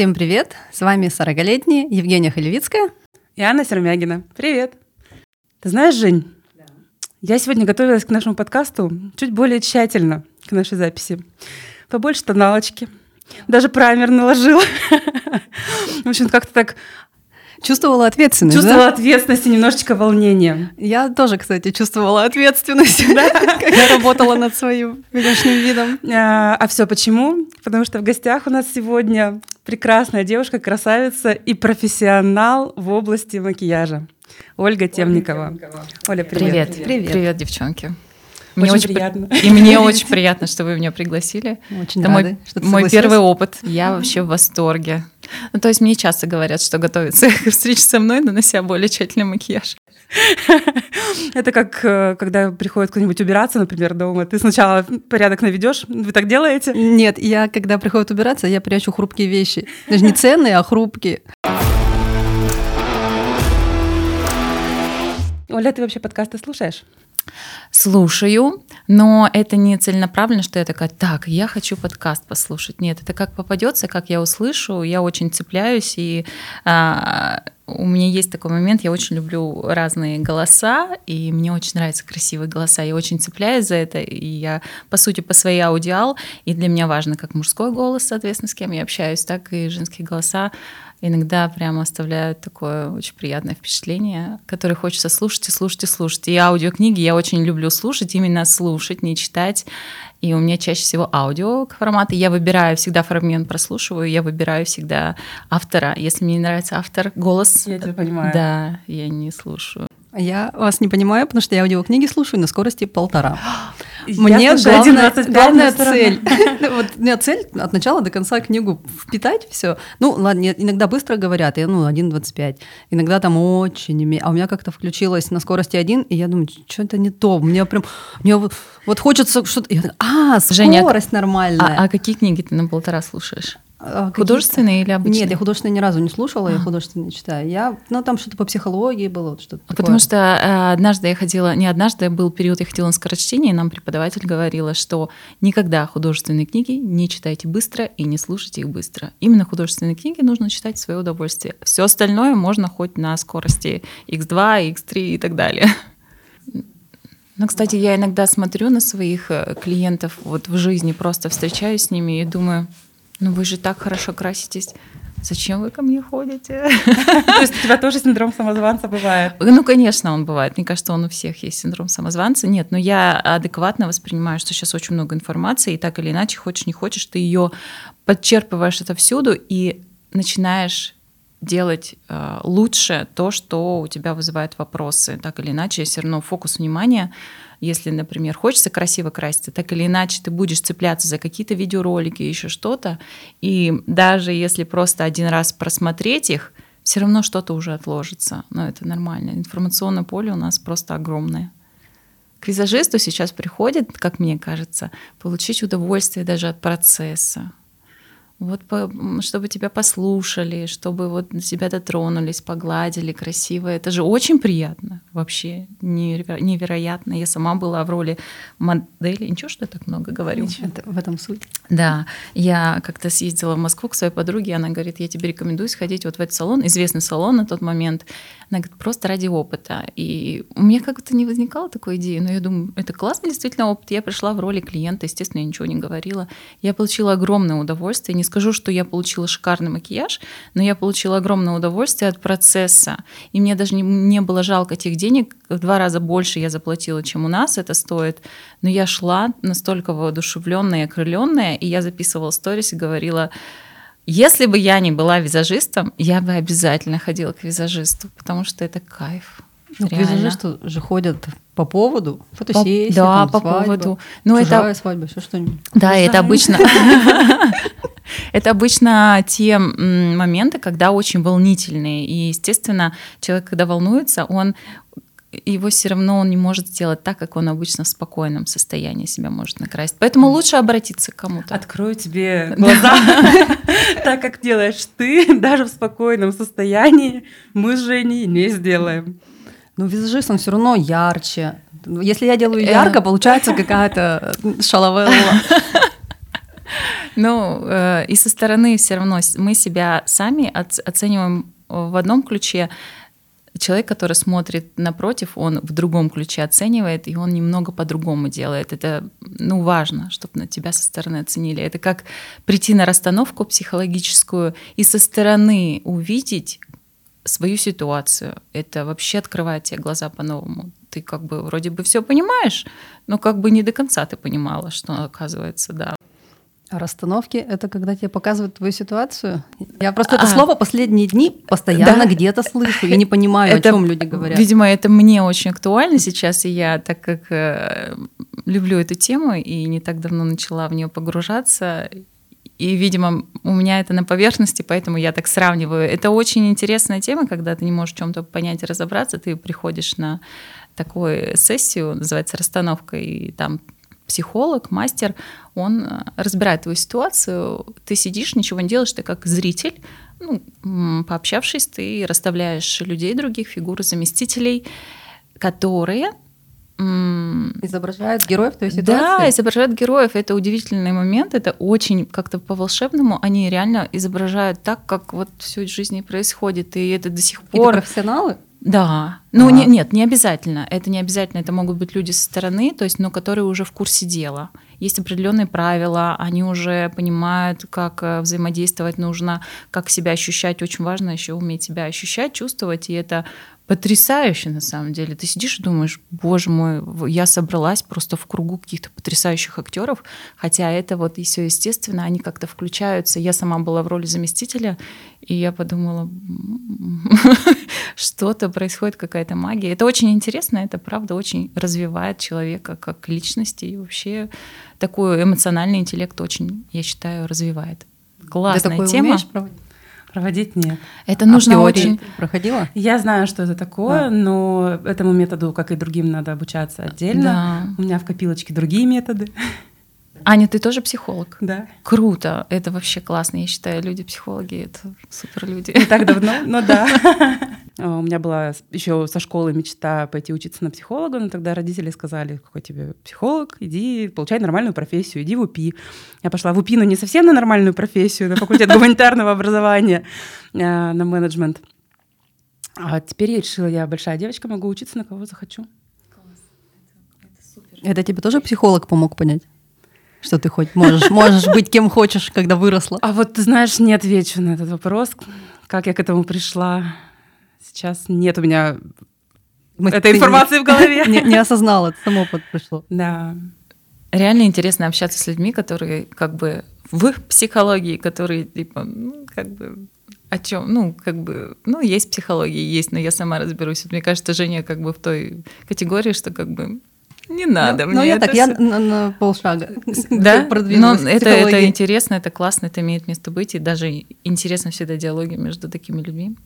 Всем привет! С вами 40-летняя Евгения Халевицкая и Анна Сермягина. Привет! Ты знаешь, Жень, да. я сегодня готовилась к нашему подкасту чуть более тщательно к нашей записи. Побольше тоналочки, даже праймер наложила. В общем, как-то так Чувствовала ответственность, Чувствовала да? ответственность и немножечко волнения. Я тоже, кстати, чувствовала ответственность, когда работала над своим внешним видом. А, а все почему? Потому что в гостях у нас сегодня прекрасная девушка, красавица и профессионал в области макияжа. Ольга Темникова. Оля, привет. Привет, привет, привет девчонки. Мне очень, очень приятно. И мне очень приятно, что вы меня пригласили. Очень Это рады, мой, что мой первый опыт. Я вообще в восторге. Ну, то есть мне часто говорят, что готовятся к встрече со мной, нанося более тщательный макияж. Это как э, когда приходит кто-нибудь убираться, например, дома. Ты сначала порядок наведешь. Вы так делаете? Нет, я когда приходит убираться, я прячу хрупкие вещи. Даже не ценные, а хрупкие. Оля, ты вообще подкасты слушаешь? Слушаю, но это не целенаправленно, что я такая, так, я хочу подкаст послушать. Нет, это как попадется, как я услышу, я очень цепляюсь, и а, у меня есть такой момент, я очень люблю разные голоса, и мне очень нравятся красивые голоса, я очень цепляюсь за это, и я, по сути, по своей аудиал, и для меня важно как мужской голос, соответственно, с кем я общаюсь, так и женские голоса иногда прямо оставляют такое очень приятное впечатление, которое хочется слушать и слушать и слушать. И аудиокниги я очень люблю слушать, именно слушать, не читать. И у меня чаще всего аудио форматы. Я выбираю всегда фрагмент, прослушиваю, я выбираю всегда автора. Если мне не нравится автор, голос... Я тебя понимаю. Да, я не слушаю. Я вас не понимаю, потому что я аудиокниги слушаю на скорости полтора. Мне главная, главная цель. вот у меня цель от начала до конца книгу впитать все. Ну, ладно, иногда быстро говорят, я, ну, 1.25. Иногда там очень... А у меня как-то включилось на скорости 1, и я думаю, что это не то. Мне прям... Мне вот, вот хочется что-то... А, скорость Женя, нормальная. А, а какие книги ты на полтора слушаешь? А, художественные или обычные? Нет, я художественные ни разу не слушала, а. я художественные читаю. Я, ну, там что-то по психологии было, вот что-то Потому что э, однажды я ходила, не однажды, был период, я ходила на скорочтение, и нам преподаватель говорила, что никогда художественные книги не читайте быстро и не слушайте их быстро. Именно художественные книги нужно читать в свое удовольствие. Все остальное можно хоть на скорости x2, x3 и так далее. Ну, кстати, я иногда смотрю на своих э, клиентов вот в жизни, просто встречаюсь с ними и думаю, ну вы же так хорошо краситесь. Зачем вы ко мне ходите? То есть у тебя тоже синдром самозванца бывает? Ну, конечно, он бывает. Мне кажется, он у всех есть синдром самозванца. Нет, но я адекватно воспринимаю, что сейчас очень много информации, и так или иначе, хочешь не хочешь, ты ее подчерпываешь это всюду и начинаешь делать э, лучше то, что у тебя вызывает вопросы. Так или иначе, все равно фокус внимания если, например, хочется красиво краситься, так или иначе ты будешь цепляться за какие-то видеоролики, еще что-то, и даже если просто один раз просмотреть их, все равно что-то уже отложится. Но это нормально. Информационное поле у нас просто огромное. К визажисту сейчас приходит, как мне кажется, получить удовольствие даже от процесса вот чтобы тебя послушали, чтобы вот тебя дотронулись, погладили красиво. Это же очень приятно вообще, невероятно. Я сама была в роли модели. Ничего, что я так много говорю? Ничего, в этом суть. Да, я как-то съездила в Москву к своей подруге, она говорит, я тебе рекомендую сходить вот в этот салон, известный салон на тот момент. Она говорит, просто ради опыта. И у меня как-то не возникало такой идеи, но я думаю, это классный действительно опыт. Я пришла в роли клиента, естественно, я ничего не говорила. Я получила огромное удовольствие, не скажу, что я получила шикарный макияж, но я получила огромное удовольствие от процесса. И мне даже не, не было жалко тех денег, в два раза больше я заплатила, чем у нас это стоит. Но я шла настолько воодушевленная и окрыленная, и я записывала сторис и говорила, если бы я не была визажистом, я бы обязательно ходила к визажисту, потому что это кайф. Ну, к визажисту же ходят по поводу фотосессии, да, там, по свадьба, поводу. Ну, это свадьба, все что-нибудь. Да, это обычно. Это обычно те моменты, когда очень волнительные. И, естественно, человек, когда волнуется, он его все равно он не может сделать так, как он обычно в спокойном состоянии себя может накрасить. Поэтому лучше обратиться к кому-то. Открою тебе глаза, так как делаешь ты, даже в спокойном состоянии мы с Женей не сделаем. Ну, визажист, он все равно ярче. Если я делаю ярко, получается какая-то шаловелла. Ну, э, и со стороны все равно мы себя сами оцениваем в одном ключе, человек, который смотрит напротив, он в другом ключе оценивает, и он немного по-другому делает. Это, ну, важно, чтобы на тебя со стороны оценили. Это как прийти на расстановку психологическую и со стороны увидеть свою ситуацию. Это вообще открывает тебе глаза по-новому. Ты как бы вроде бы все понимаешь, но как бы не до конца ты понимала, что оказывается, да. А расстановки — это когда тебе показывают твою ситуацию? Я просто это а, слово последние дни постоянно да. где-то слышу и не понимаю, это, о чем люди говорят. Видимо, это мне очень актуально сейчас, и я, так как э, люблю эту тему и не так давно начала в нее погружаться, и, видимо, у меня это на поверхности, поэтому я так сравниваю. Это очень интересная тема, когда ты не можешь чем-то понять и разобраться, ты приходишь на такую сессию, называется расстановка, и там психолог, мастер, он э, разбирает твою ситуацию, ты сидишь, ничего не делаешь, ты как зритель, ну, пообщавшись, ты расставляешь людей других, фигуры заместителей, которые Изображают героев твоей ситуации? Да, изображают героев. Это удивительный момент. Это очень как-то по-волшебному. Они реально изображают так, как вот все в жизни происходит. И это до сих пор... Это профессионалы? Да, ну а. не, нет, не обязательно. Это не обязательно. Это могут быть люди со стороны, то есть, но которые уже в курсе дела. Есть определенные правила, они уже понимают, как э, взаимодействовать нужно, как себя ощущать. Очень важно еще уметь себя ощущать, чувствовать, и это потрясающе на самом деле. Ты сидишь и думаешь, боже мой, я собралась просто в кругу каких-то потрясающих актеров, хотя это вот и все естественно, они как-то включаются. Я сама была в роли заместителя, и я подумала, что-то происходит, какая-то магия. Это очень интересно, это правда очень развивает человека как личности и вообще такой эмоциональный интеллект очень, я считаю, развивает. Классная тема. Проводить нет. Это а нужно очень. Проходила? Я знаю, что это такое, да. но этому методу, как и другим, надо обучаться отдельно. Да. У меня в копилочке другие методы. Аня, ты тоже психолог? Да. Круто. Это вообще классно. Я считаю, люди-психологи — это супер люди. Не так давно, но да. А, у меня была еще со школы мечта пойти учиться на психолога, но тогда родители сказали, какой тебе психолог, иди получай нормальную профессию, иди в УПИ. Я пошла в УПИ, но не совсем на нормальную профессию, на факультет гуманитарного образования, а, на менеджмент. А теперь я решила, я большая девочка, могу учиться на кого захочу. Это тебе тоже психолог помог понять? Что ты хоть можешь, можешь быть кем хочешь, когда выросла? А вот ты знаешь, не отвечу на этот вопрос. Как я к этому пришла? Сейчас нет у меня Мы, этой информации не, в голове. Не, не осознала, это само пришло. Да. Реально интересно общаться с людьми, которые как бы в психологии, которые типа, ну, как бы о чем, ну, как бы, ну, есть психология, есть, но я сама разберусь. Мне кажется, Женя как бы в той категории, что как бы не надо ну, мне. Ну, я так, я на, на полшага да? Но это, это интересно, это классно, это имеет место быть, и даже интересно всегда диалоги между такими людьми.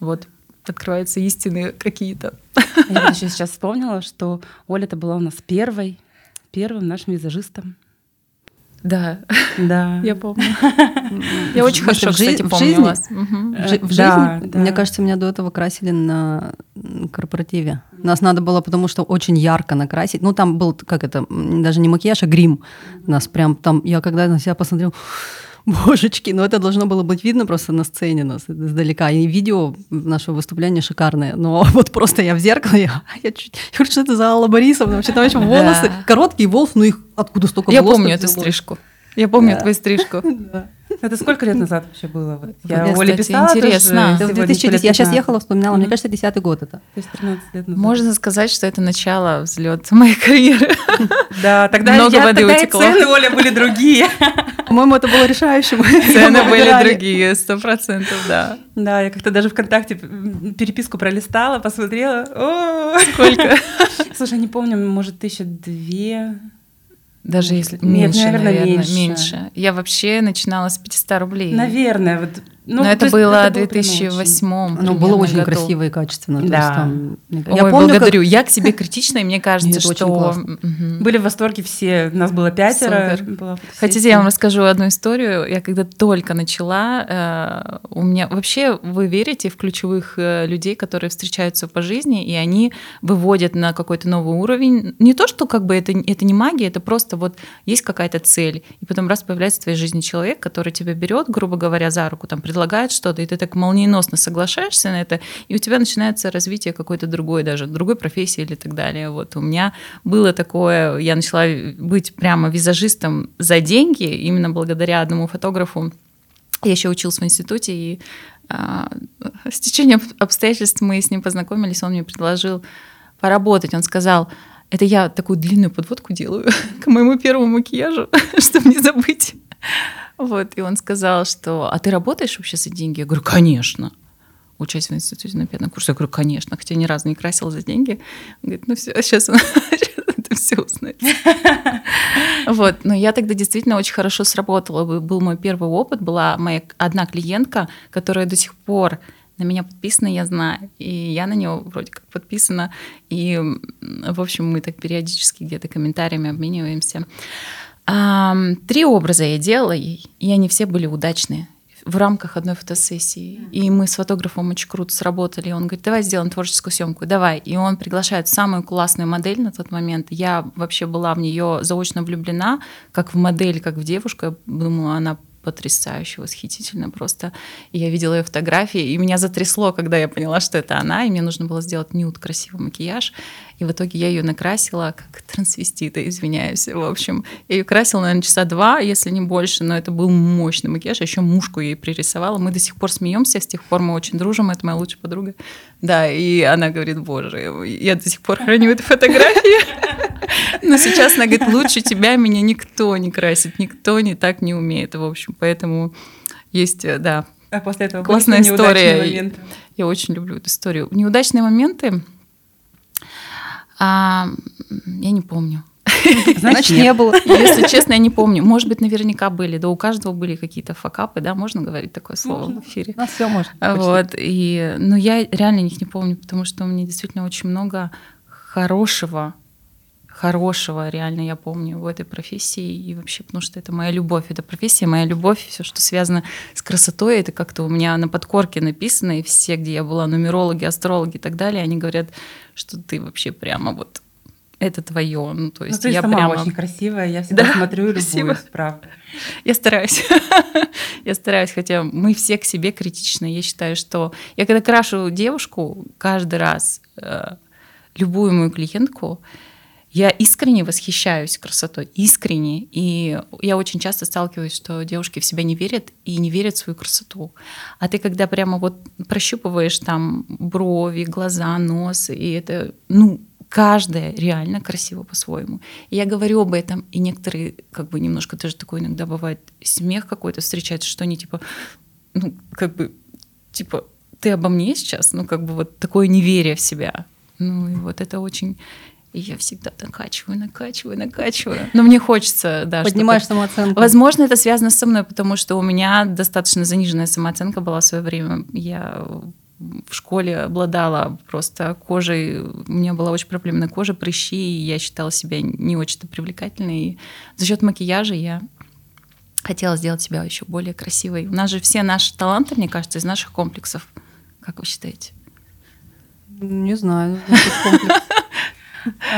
Вот открываются истины какие-то. Я еще сейчас вспомнила, что Оля это была у нас первой, первым нашим визажистом. Да, да, я помню. Я очень хорошо, кстати, помню вас. В жизни, мне кажется, меня до этого красили на корпоративе. Нас надо было, потому что очень ярко накрасить. Ну, там был, как это, даже не макияж, а грим. Нас прям там, я когда на себя посмотрела, божечки, ну это должно было быть видно просто на сцене нас издалека. И видео нашего выступления шикарное. Но вот просто я в зеркало, я, я чуть... Я говорю, что это за Алла Борисовна? Вообще там еще волосы, короткие волосы, ну их откуда столько я волос? Я помню эту стрижку. Я помню да. твою стрижку. Да. Это сколько лет назад вообще было? Вот я Мне, Оле писала интересно. Это в 2010. Я сейчас ехала, вспоминала. Мне кажется, 10 год это. То есть 13 лет назад. Можно сказать, что это начало взлета моей карьеры. Да, тогда Много я, воды тогда утекло. цены, Оля, были другие. По-моему, это было решающим. Цены были другие, сто процентов, да. Да, я как-то даже ВКонтакте переписку пролистала, посмотрела. Сколько? Слушай, не помню, может, тысяча две даже если Нет, меньше, наверное, наверное меньше. меньше. Я вообще начинала с 500 рублей. Наверное, вот Ну, Но это было в 2008 Оно было очень году. красиво и качественно. Да. есть, там, я Ой, помню, благодарю. Как... Я к себе критична, и мне кажется, что... Были в восторге все. Нас было пятеро. Было Хотите, я вам расскажу одну историю? Я когда только начала, э, у меня... Вообще, вы верите в ключевых э, людей, которые встречаются по жизни, и они выводят на какой-то новый уровень. Не то, что как бы это, это не магия, это просто вот есть какая-то цель. И потом раз появляется в твоей жизни человек, который тебя берет, грубо говоря, за руку, там, предлагает что-то, и ты так молниеносно соглашаешься на это, и у тебя начинается развитие какой-то другой даже, другой профессии или так далее. Вот у меня было такое, я начала быть прямо визажистом за деньги, именно благодаря одному фотографу. Я еще училась в институте, и а, с течением обстоятельств мы с ним познакомились, он мне предложил поработать. Он сказал, это я такую длинную подводку делаю к моему первому макияжу, чтобы не забыть. Вот, и он сказал, что, а ты работаешь вообще за деньги? Я говорю, конечно. Учась в институте на пятом курсе, я говорю, конечно, хотя ни разу не красила за деньги. Он говорит, ну все, сейчас, это все узнает. Вот, но я тогда действительно очень хорошо сработала. Был мой первый опыт, была моя одна клиентка, которая до сих пор на меня подписана, я знаю, и я на нее вроде как подписана, и, в общем, мы так периодически где-то комментариями обмениваемся. Три образа я делала и они все были удачные в рамках одной фотосессии. И мы с фотографом очень круто сработали. Он говорит, давай сделаем творческую съемку, давай. И он приглашает самую классную модель на тот момент. Я вообще была в нее заочно влюблена, как в модель, как в девушку. Я думала, она потрясающе, восхитительно просто. И я видела ее фотографии, и меня затрясло, когда я поняла, что это она, и мне нужно было сделать нюд, красивый макияж. И в итоге я ее накрасила как трансвестита, извиняюсь. В общем, я ее красила, наверное, часа два, если не больше, но это был мощный макияж. Еще мушку ей пририсовала. Мы до сих пор смеемся, с тех пор мы очень дружим, это моя лучшая подруга. Да, и она говорит, боже, я до сих пор храню эту фотографию. Но сейчас она говорит, лучше тебя меня никто не красит, никто не так не умеет, в общем. Поэтому есть, э, да, а после этого классная история. Я очень люблю эту историю. Неудачные моменты, а, я не помню. Значит, не было. Если честно, я не помню. Может быть, наверняка были. Да у каждого были какие-то факапы, да, можно говорить такое слово можно. в эфире? У нас все можно. Вот. И, но я реально их не помню, потому что у меня действительно очень много хорошего хорошего, реально я помню в этой профессии и вообще, потому что это моя любовь, это профессия, моя любовь, все, что связано с красотой, это как-то у меня на подкорке написано, и все, где я была, нумерологи, астрологи и так далее, они говорят, что ты вообще прямо вот это твое. Ну, то есть ну, ты я сама прямо... очень красивая, я всегда да? смотрю и любуюсь, правда. Я стараюсь. я стараюсь, хотя мы все к себе критичны. Я считаю, что я когда крашу девушку каждый раз, э, любую мою клиентку, я искренне восхищаюсь красотой, искренне. И я очень часто сталкиваюсь, что девушки в себя не верят и не верят в свою красоту. А ты когда прямо вот прощупываешь там брови, глаза, нос, и это, ну, каждая реально красиво по-своему. Я говорю об этом, и некоторые как бы немножко даже такой иногда бывает смех какой-то встречается, что они типа, ну, как бы, типа, ты обо мне сейчас, ну, как бы вот такое неверие в себя. Ну, и вот это очень и я всегда накачиваю, накачиваю, накачиваю. Но мне хочется, да. Поднимаешь самооценку. Возможно, это связано со мной, потому что у меня достаточно заниженная самооценка была в свое время. Я в школе обладала просто кожей, у меня была очень проблемная кожа, прыщи, и я считала себя не очень-то привлекательной. И за счет макияжа я хотела сделать себя еще более красивой. У нас же все наши таланты, мне кажется, из наших комплексов. Как вы считаете? Не знаю.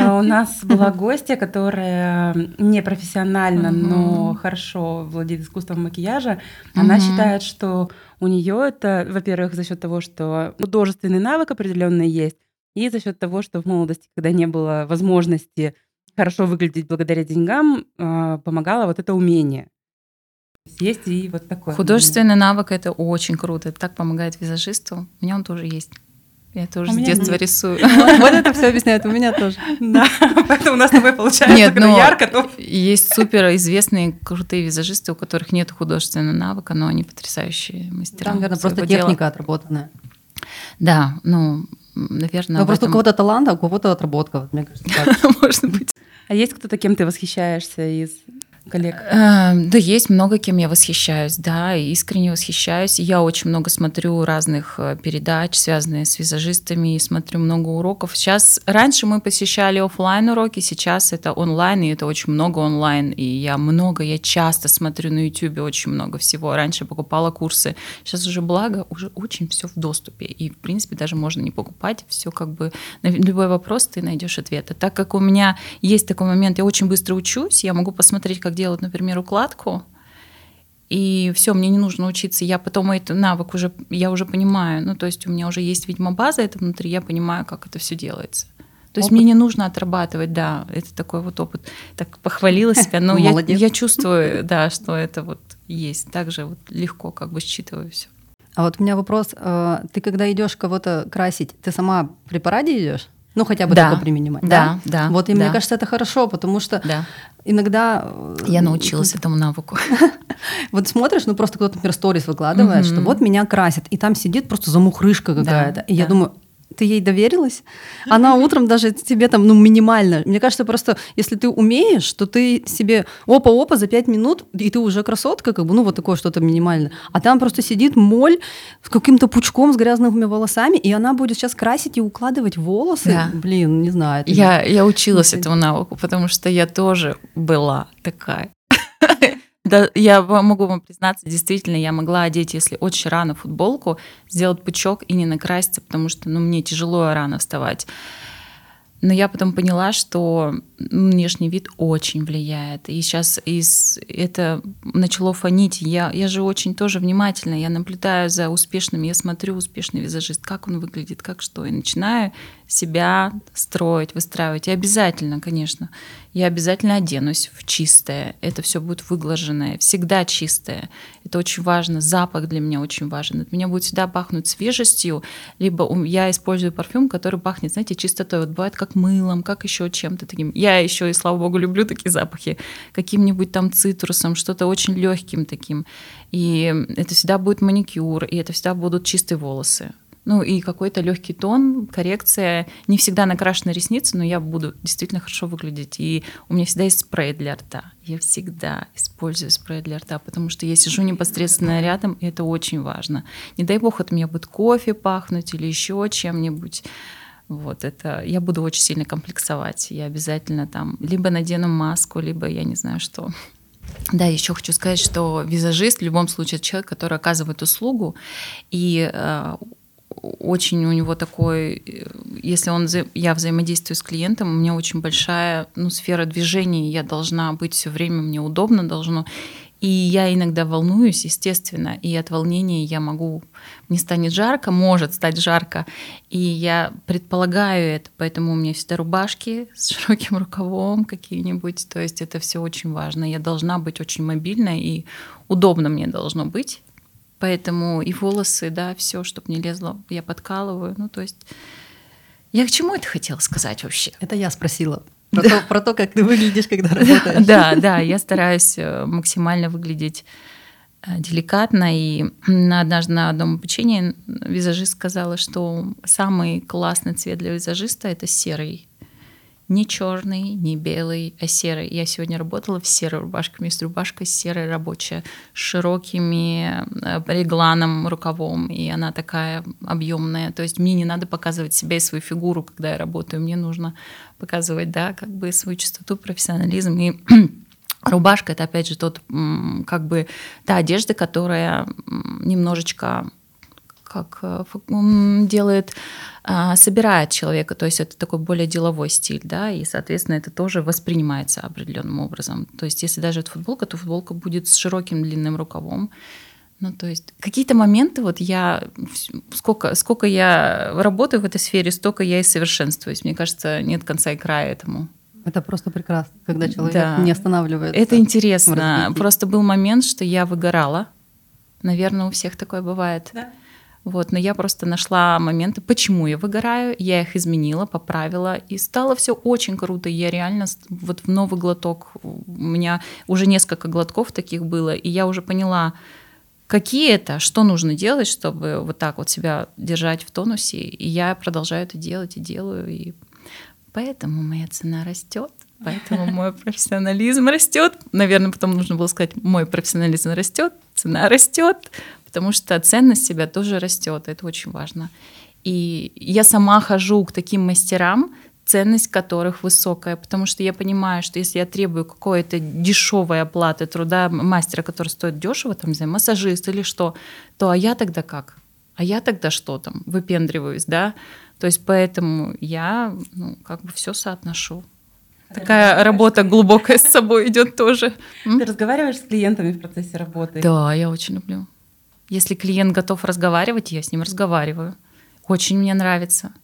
А, у нас была гостья, которая не профессионально, но хорошо владеет искусством макияжа. Она считает, что у нее это, во-первых, за счет того, что художественный навык определенный есть, и за счет того, что в молодости, когда не было возможности хорошо выглядеть благодаря деньгам, а, помогало вот это умение. Есть и вот такое. Художественный навык это очень круто. Это так помогает визажисту. У меня он тоже есть. Я тоже а с детства нет. рисую. Вот это все объясняет, у меня тоже. Да, поэтому у нас с тобой получается, нет, когда ярко, то... Есть супер известные крутые визажисты, у которых нет художественного навыка, но они потрясающие мастера. Там, наверное, просто техника отработанная. Да, ну, наверное. Ну, просто у кого-то талант, а у кого-то отработка, мне кажется. Может быть. А есть кто-то, кем ты восхищаешься из коллег? Э, да, есть много кем я восхищаюсь, да, искренне восхищаюсь. Я очень много смотрю разных э, передач, связанных с визажистами, смотрю много уроков. Сейчас, раньше мы посещали офлайн уроки, сейчас это онлайн, и это очень много онлайн. И я много, я часто смотрю на YouTube очень много всего. Раньше покупала курсы, сейчас уже благо, уже очень все в доступе. И, в принципе, даже можно не покупать, все как бы на любой вопрос ты найдешь ответ. А так как у меня есть такой момент, я очень быстро учусь, я могу посмотреть, как делать, например, укладку, и все, мне не нужно учиться, я потом этот навык уже, я уже понимаю, ну, то есть у меня уже есть, видимо, база это внутри, я понимаю, как это все делается. То есть опыт. мне не нужно отрабатывать, да, это такой вот опыт. Так похвалила себя, но я, я чувствую, да, что это вот есть. Также вот легко как бы считываю все. А вот у меня вопрос: э, ты когда идешь кого-то красить, ты сама при параде идешь? Ну, хотя бы да. только применимать. Да, да. да вот и да. мне кажется, это хорошо, потому что да. Иногда... Э, Я научилась этому навыку. Вот смотришь, ну просто кто-то, например, сторис выкладывает, что вот меня красят, и там сидит просто замухрышка какая-то. И я думаю, ты ей доверилась, она утром даже тебе там, ну, минимально. Мне кажется, просто если ты умеешь, то ты себе опа-опа за пять минут, и ты уже красотка, как бы, ну, вот такое что-то минимальное. А там просто сидит моль с каким-то пучком с грязными волосами, и она будет сейчас красить и укладывать волосы. Да. Блин, не знаю. Я, я училась этому навыку, потому что я тоже была такая. Да, я могу вам признаться, действительно, я могла одеть, если очень рано футболку, сделать пучок и не накраситься, потому что ну, мне тяжело рано вставать. Но я потом поняла, что внешний вид очень влияет. И сейчас из это начало фонить. Я, я же очень тоже внимательна. Я наблюдаю за успешным, я смотрю успешный визажист, как он выглядит, как что. И начинаю себя строить, выстраивать. И обязательно, конечно, я обязательно оденусь в чистое. Это все будет выглаженное, всегда чистое. Это очень важно. Запах для меня очень важен. От меня будет всегда пахнуть свежестью, либо я использую парфюм, который пахнет, знаете, чистотой. Вот бывает как мылом, как еще чем-то таким. Я еще, и слава богу, люблю такие запахи. Каким-нибудь там цитрусом, что-то очень легким таким. И это всегда будет маникюр, и это всегда будут чистые волосы. Ну и какой-то легкий тон, коррекция. Не всегда накрашены ресницы, но я буду действительно хорошо выглядеть. И у меня всегда есть спрей для рта. Я всегда использую спрей для рта, потому что я сижу непосредственно рядом, и это очень важно. Не дай бог от меня будет кофе пахнуть или еще чем-нибудь. Вот это я буду очень сильно комплексовать. Я обязательно там либо надену маску, либо я не знаю что. Да, еще хочу сказать, что визажист в любом случае человек, который оказывает услугу, и э, очень у него такой, если он, я взаимодействую с клиентом, у меня очень большая ну, сфера движения, я должна быть все время, мне удобно должно. И я иногда волнуюсь, естественно, и от волнения я могу, мне станет жарко, может стать жарко, и я предполагаю это, поэтому у меня всегда рубашки с широким рукавом какие-нибудь, то есть это все очень важно. Я должна быть очень мобильной, и удобно мне должно быть, Поэтому и волосы, да, все, чтобы не лезло, я подкалываю. Ну, то есть я к чему это хотела сказать вообще? Это я спросила. Про, да. то, про то, как ты выглядишь, когда работаешь. Да, да, я стараюсь э, максимально выглядеть э, деликатно. И однажды на одном обучении визажист сказала, что самый классный цвет для визажиста это серый не черный, не белый, а серый. Я сегодня работала в серой рубашке. У меня есть рубашка серая рабочая, с широкими э, регланом, рукавом, и она такая объемная. То есть мне не надо показывать себя и свою фигуру, когда я работаю. Мне нужно показывать, да, как бы свою чистоту, профессионализм. И рубашка — это, опять же, тот, как бы, та одежда, которая немножечко как э, делает, а, собирает человека, то есть это такой более деловой стиль, да, и, соответственно, это тоже воспринимается определенным образом. То есть если даже это футболка, то футболка будет с широким длинным рукавом, ну, то есть какие-то моменты, вот я, сколько, сколько я работаю в этой сфере, столько я и совершенствуюсь. Мне кажется, нет конца и края этому. Это просто прекрасно, когда человек да. не останавливается. Это интересно. Просто был момент, что я выгорала. Наверное, у всех такое бывает. Да. Вот, но я просто нашла моменты, почему я выгораю, я их изменила, поправила, и стало все очень круто. Я реально вот в новый глоток, у меня уже несколько глотков таких было, и я уже поняла, какие это, что нужно делать, чтобы вот так вот себя держать в тонусе. И я продолжаю это делать и делаю, и поэтому моя цена растет. Поэтому мой профессионализм растет. Наверное, потом нужно было сказать, мой профессионализм растет, цена растет, потому что ценность себя тоже растет. Это очень важно. И я сама хожу к таким мастерам, ценность которых высокая, потому что я понимаю, что если я требую какой-то дешевой оплаты труда мастера, который стоит дешево, там, за массажист или что, то а я тогда как? А я тогда что там? Выпендриваюсь, да? То есть поэтому я ну, как бы все соотношу. Такая работа глубокая с собой идет тоже. Ты разговариваешь с клиентами в процессе работы? Да, я очень люблю. Если клиент готов разговаривать, я с ним разговариваю. Очень мне нравится.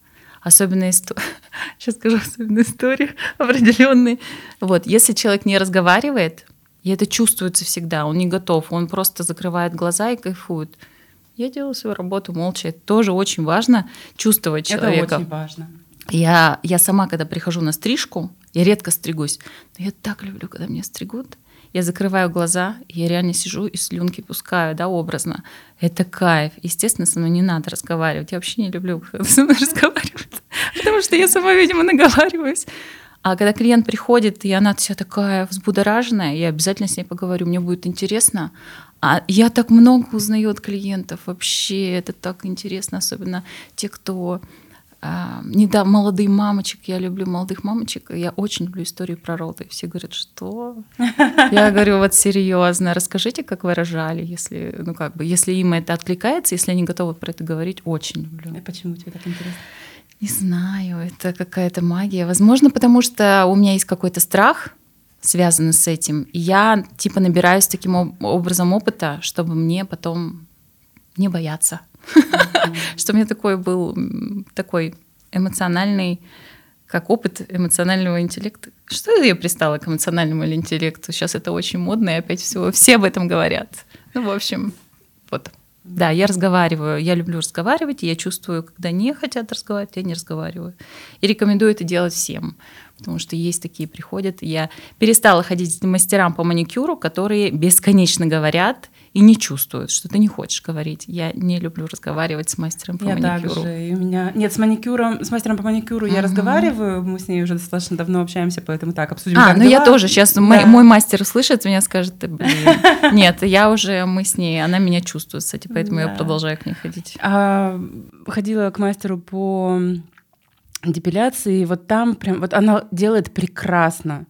Особенно история. Сейчас скажу особенную историю определенные. Вот, если человек не разговаривает, и это чувствуется всегда, он не готов, он просто закрывает глаза и кайфует. Я делаю свою работу молча. Это тоже очень важно чувствовать человека. Это очень важно. Я, я сама, когда прихожу на стрижку, я редко стригусь, но я так люблю, когда меня стригут. Я закрываю глаза, я реально сижу и слюнки пускаю, да, образно. Это кайф. Естественно, со мной не надо разговаривать. Я вообще не люблю, когда со мной разговаривают, потому что я сама, видимо, наговариваюсь. А когда клиент приходит, и она вся такая взбудораженная, я обязательно с ней поговорю, мне будет интересно. А я так много узнаю от клиентов вообще, это так интересно, особенно те, кто не да, молодые мамочек, я люблю молодых мамочек, я очень люблю истории про роды. Все говорят, что? Я говорю, вот серьезно, расскажите, как вы рожали, если, ну как бы, если им это откликается, если они готовы про это говорить, очень люблю. И почему тебе так интересно? Не знаю, это какая-то магия. Возможно, потому что у меня есть какой-то страх, связанный с этим. И я типа набираюсь таким образом опыта, чтобы мне потом не бояться. Что у меня такой был такой эмоциональный, как опыт эмоционального интеллекта. Что я пристала к эмоциональному интеллекту? Сейчас это очень модно, и опять все, все об этом говорят. Ну, в общем, вот. Да, я разговариваю, я люблю разговаривать, я чувствую, когда не хотят разговаривать, я не разговариваю. И рекомендую это делать всем, потому что есть такие приходят. Я перестала ходить к мастерам по маникюру, которые бесконечно говорят, и не чувствуют, что ты не хочешь говорить. Я не люблю разговаривать с мастером по я маникюру. Также. И у меня... Нет, с маникюром, с мастером по маникюру uh-huh. я разговариваю, мы с ней уже достаточно давно общаемся, поэтому так, обсудим, А, ну дела. я тоже. Сейчас да. мой, мой мастер услышит меня, скажет, блин, нет, я уже, мы с ней, она меня чувствует, кстати, поэтому да. я продолжаю к ней ходить. А, ходила к мастеру по депиляции, и вот там прям, вот она делает прекрасно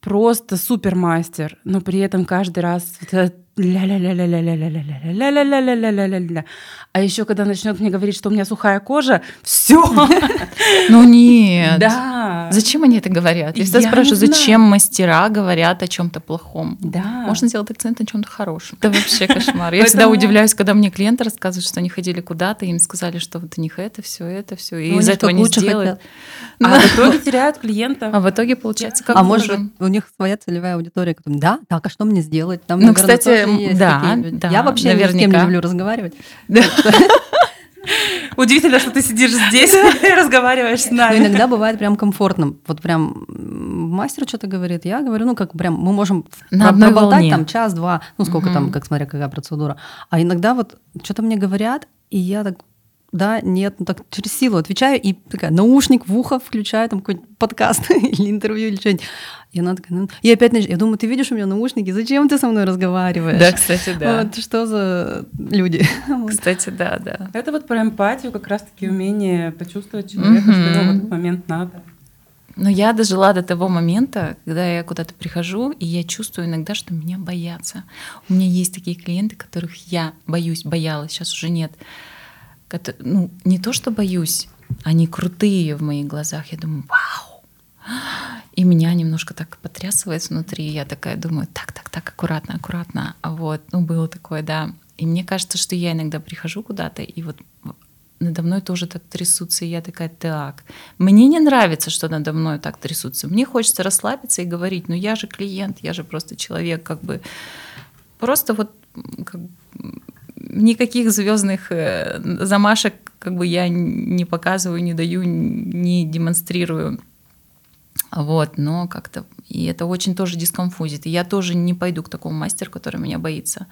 просто супер мастер, но при этом каждый раз вот этот ля-ля-ля-ля-ля-ля-ля-ля-ля-ля-ля-ля-ля-ля-ля. А еще, когда начнет мне говорить, что у меня сухая кожа, все. Ну нет. Да. Зачем они это говорят? Я всегда спрашиваю, зачем мастера говорят о чем-то плохом? Да. Можно сделать акцент на чем-то хорошем. Это вообще кошмар. Я всегда удивляюсь, когда мне клиенты рассказывают, что они ходили куда-то, им сказали, что вот у них это, все это, все, и из этого не сделают. А в итоге теряют клиента. А в итоге получается как А может у них своя целевая аудитория, да, так, а что мне сделать? Ну, кстати, есть да, такие. да. Я вообще наверняка. ни с кем не люблю разговаривать. Удивительно, что ты сидишь здесь и разговариваешь с нами. Но иногда бывает прям комфортно. Вот прям мастер что-то говорит, я говорю, ну как прям мы можем На проболтать там час-два, ну сколько там, как смотря какая процедура. А иногда вот что-то мне говорят, и я так да, нет, ну так через силу отвечаю, и такая, наушник в ухо включаю, там какой-нибудь подкаст или интервью или что-нибудь. И она такая, ну... И опять, я думаю, ты видишь у меня наушники, зачем ты со мной разговариваешь? Да, кстати, да. Вот что за люди? Кстати, да, да. Это вот про эмпатию, как раз-таки умение почувствовать человека, что ему в этот момент надо. Но я дожила до того момента, когда я куда-то прихожу, и я чувствую иногда, что меня боятся. У меня есть такие клиенты, которых я боюсь, боялась, сейчас уже нет ну, не то, что боюсь, они крутые в моих глазах. Я думаю, вау! И меня немножко так потрясывает внутри. Я такая думаю, так, так, так, аккуратно, аккуратно. А вот, ну, было такое, да. И мне кажется, что я иногда прихожу куда-то, и вот надо мной тоже так трясутся, и я такая, так, мне не нравится, что надо мной так трясутся. Мне хочется расслабиться и говорить, ну я же клиент, я же просто человек, как бы просто вот как, никаких звездных э, замашек как бы я не показываю, не даю, не демонстрирую. Вот, но как-то... И это очень тоже дискомфузит. И я тоже не пойду к такому мастеру, который меня боится.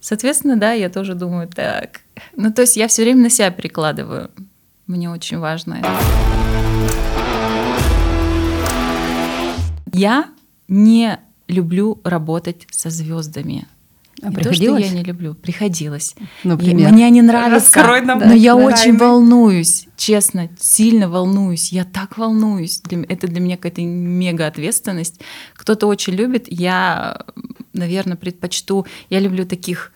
Соответственно, да, я тоже думаю, так... Ну, то есть я все время на себя перекладываю. Мне очень важно это. Я не люблю работать со звездами. А не то, что я не люблю, приходилось. Например? И Мне не нравится, Раскрой нам, но я да, очень волнуюсь, честно, сильно волнуюсь. Я так волнуюсь. Для Это для меня какая-то мега ответственность. Кто-то очень любит, я, наверное, предпочту. Я люблю таких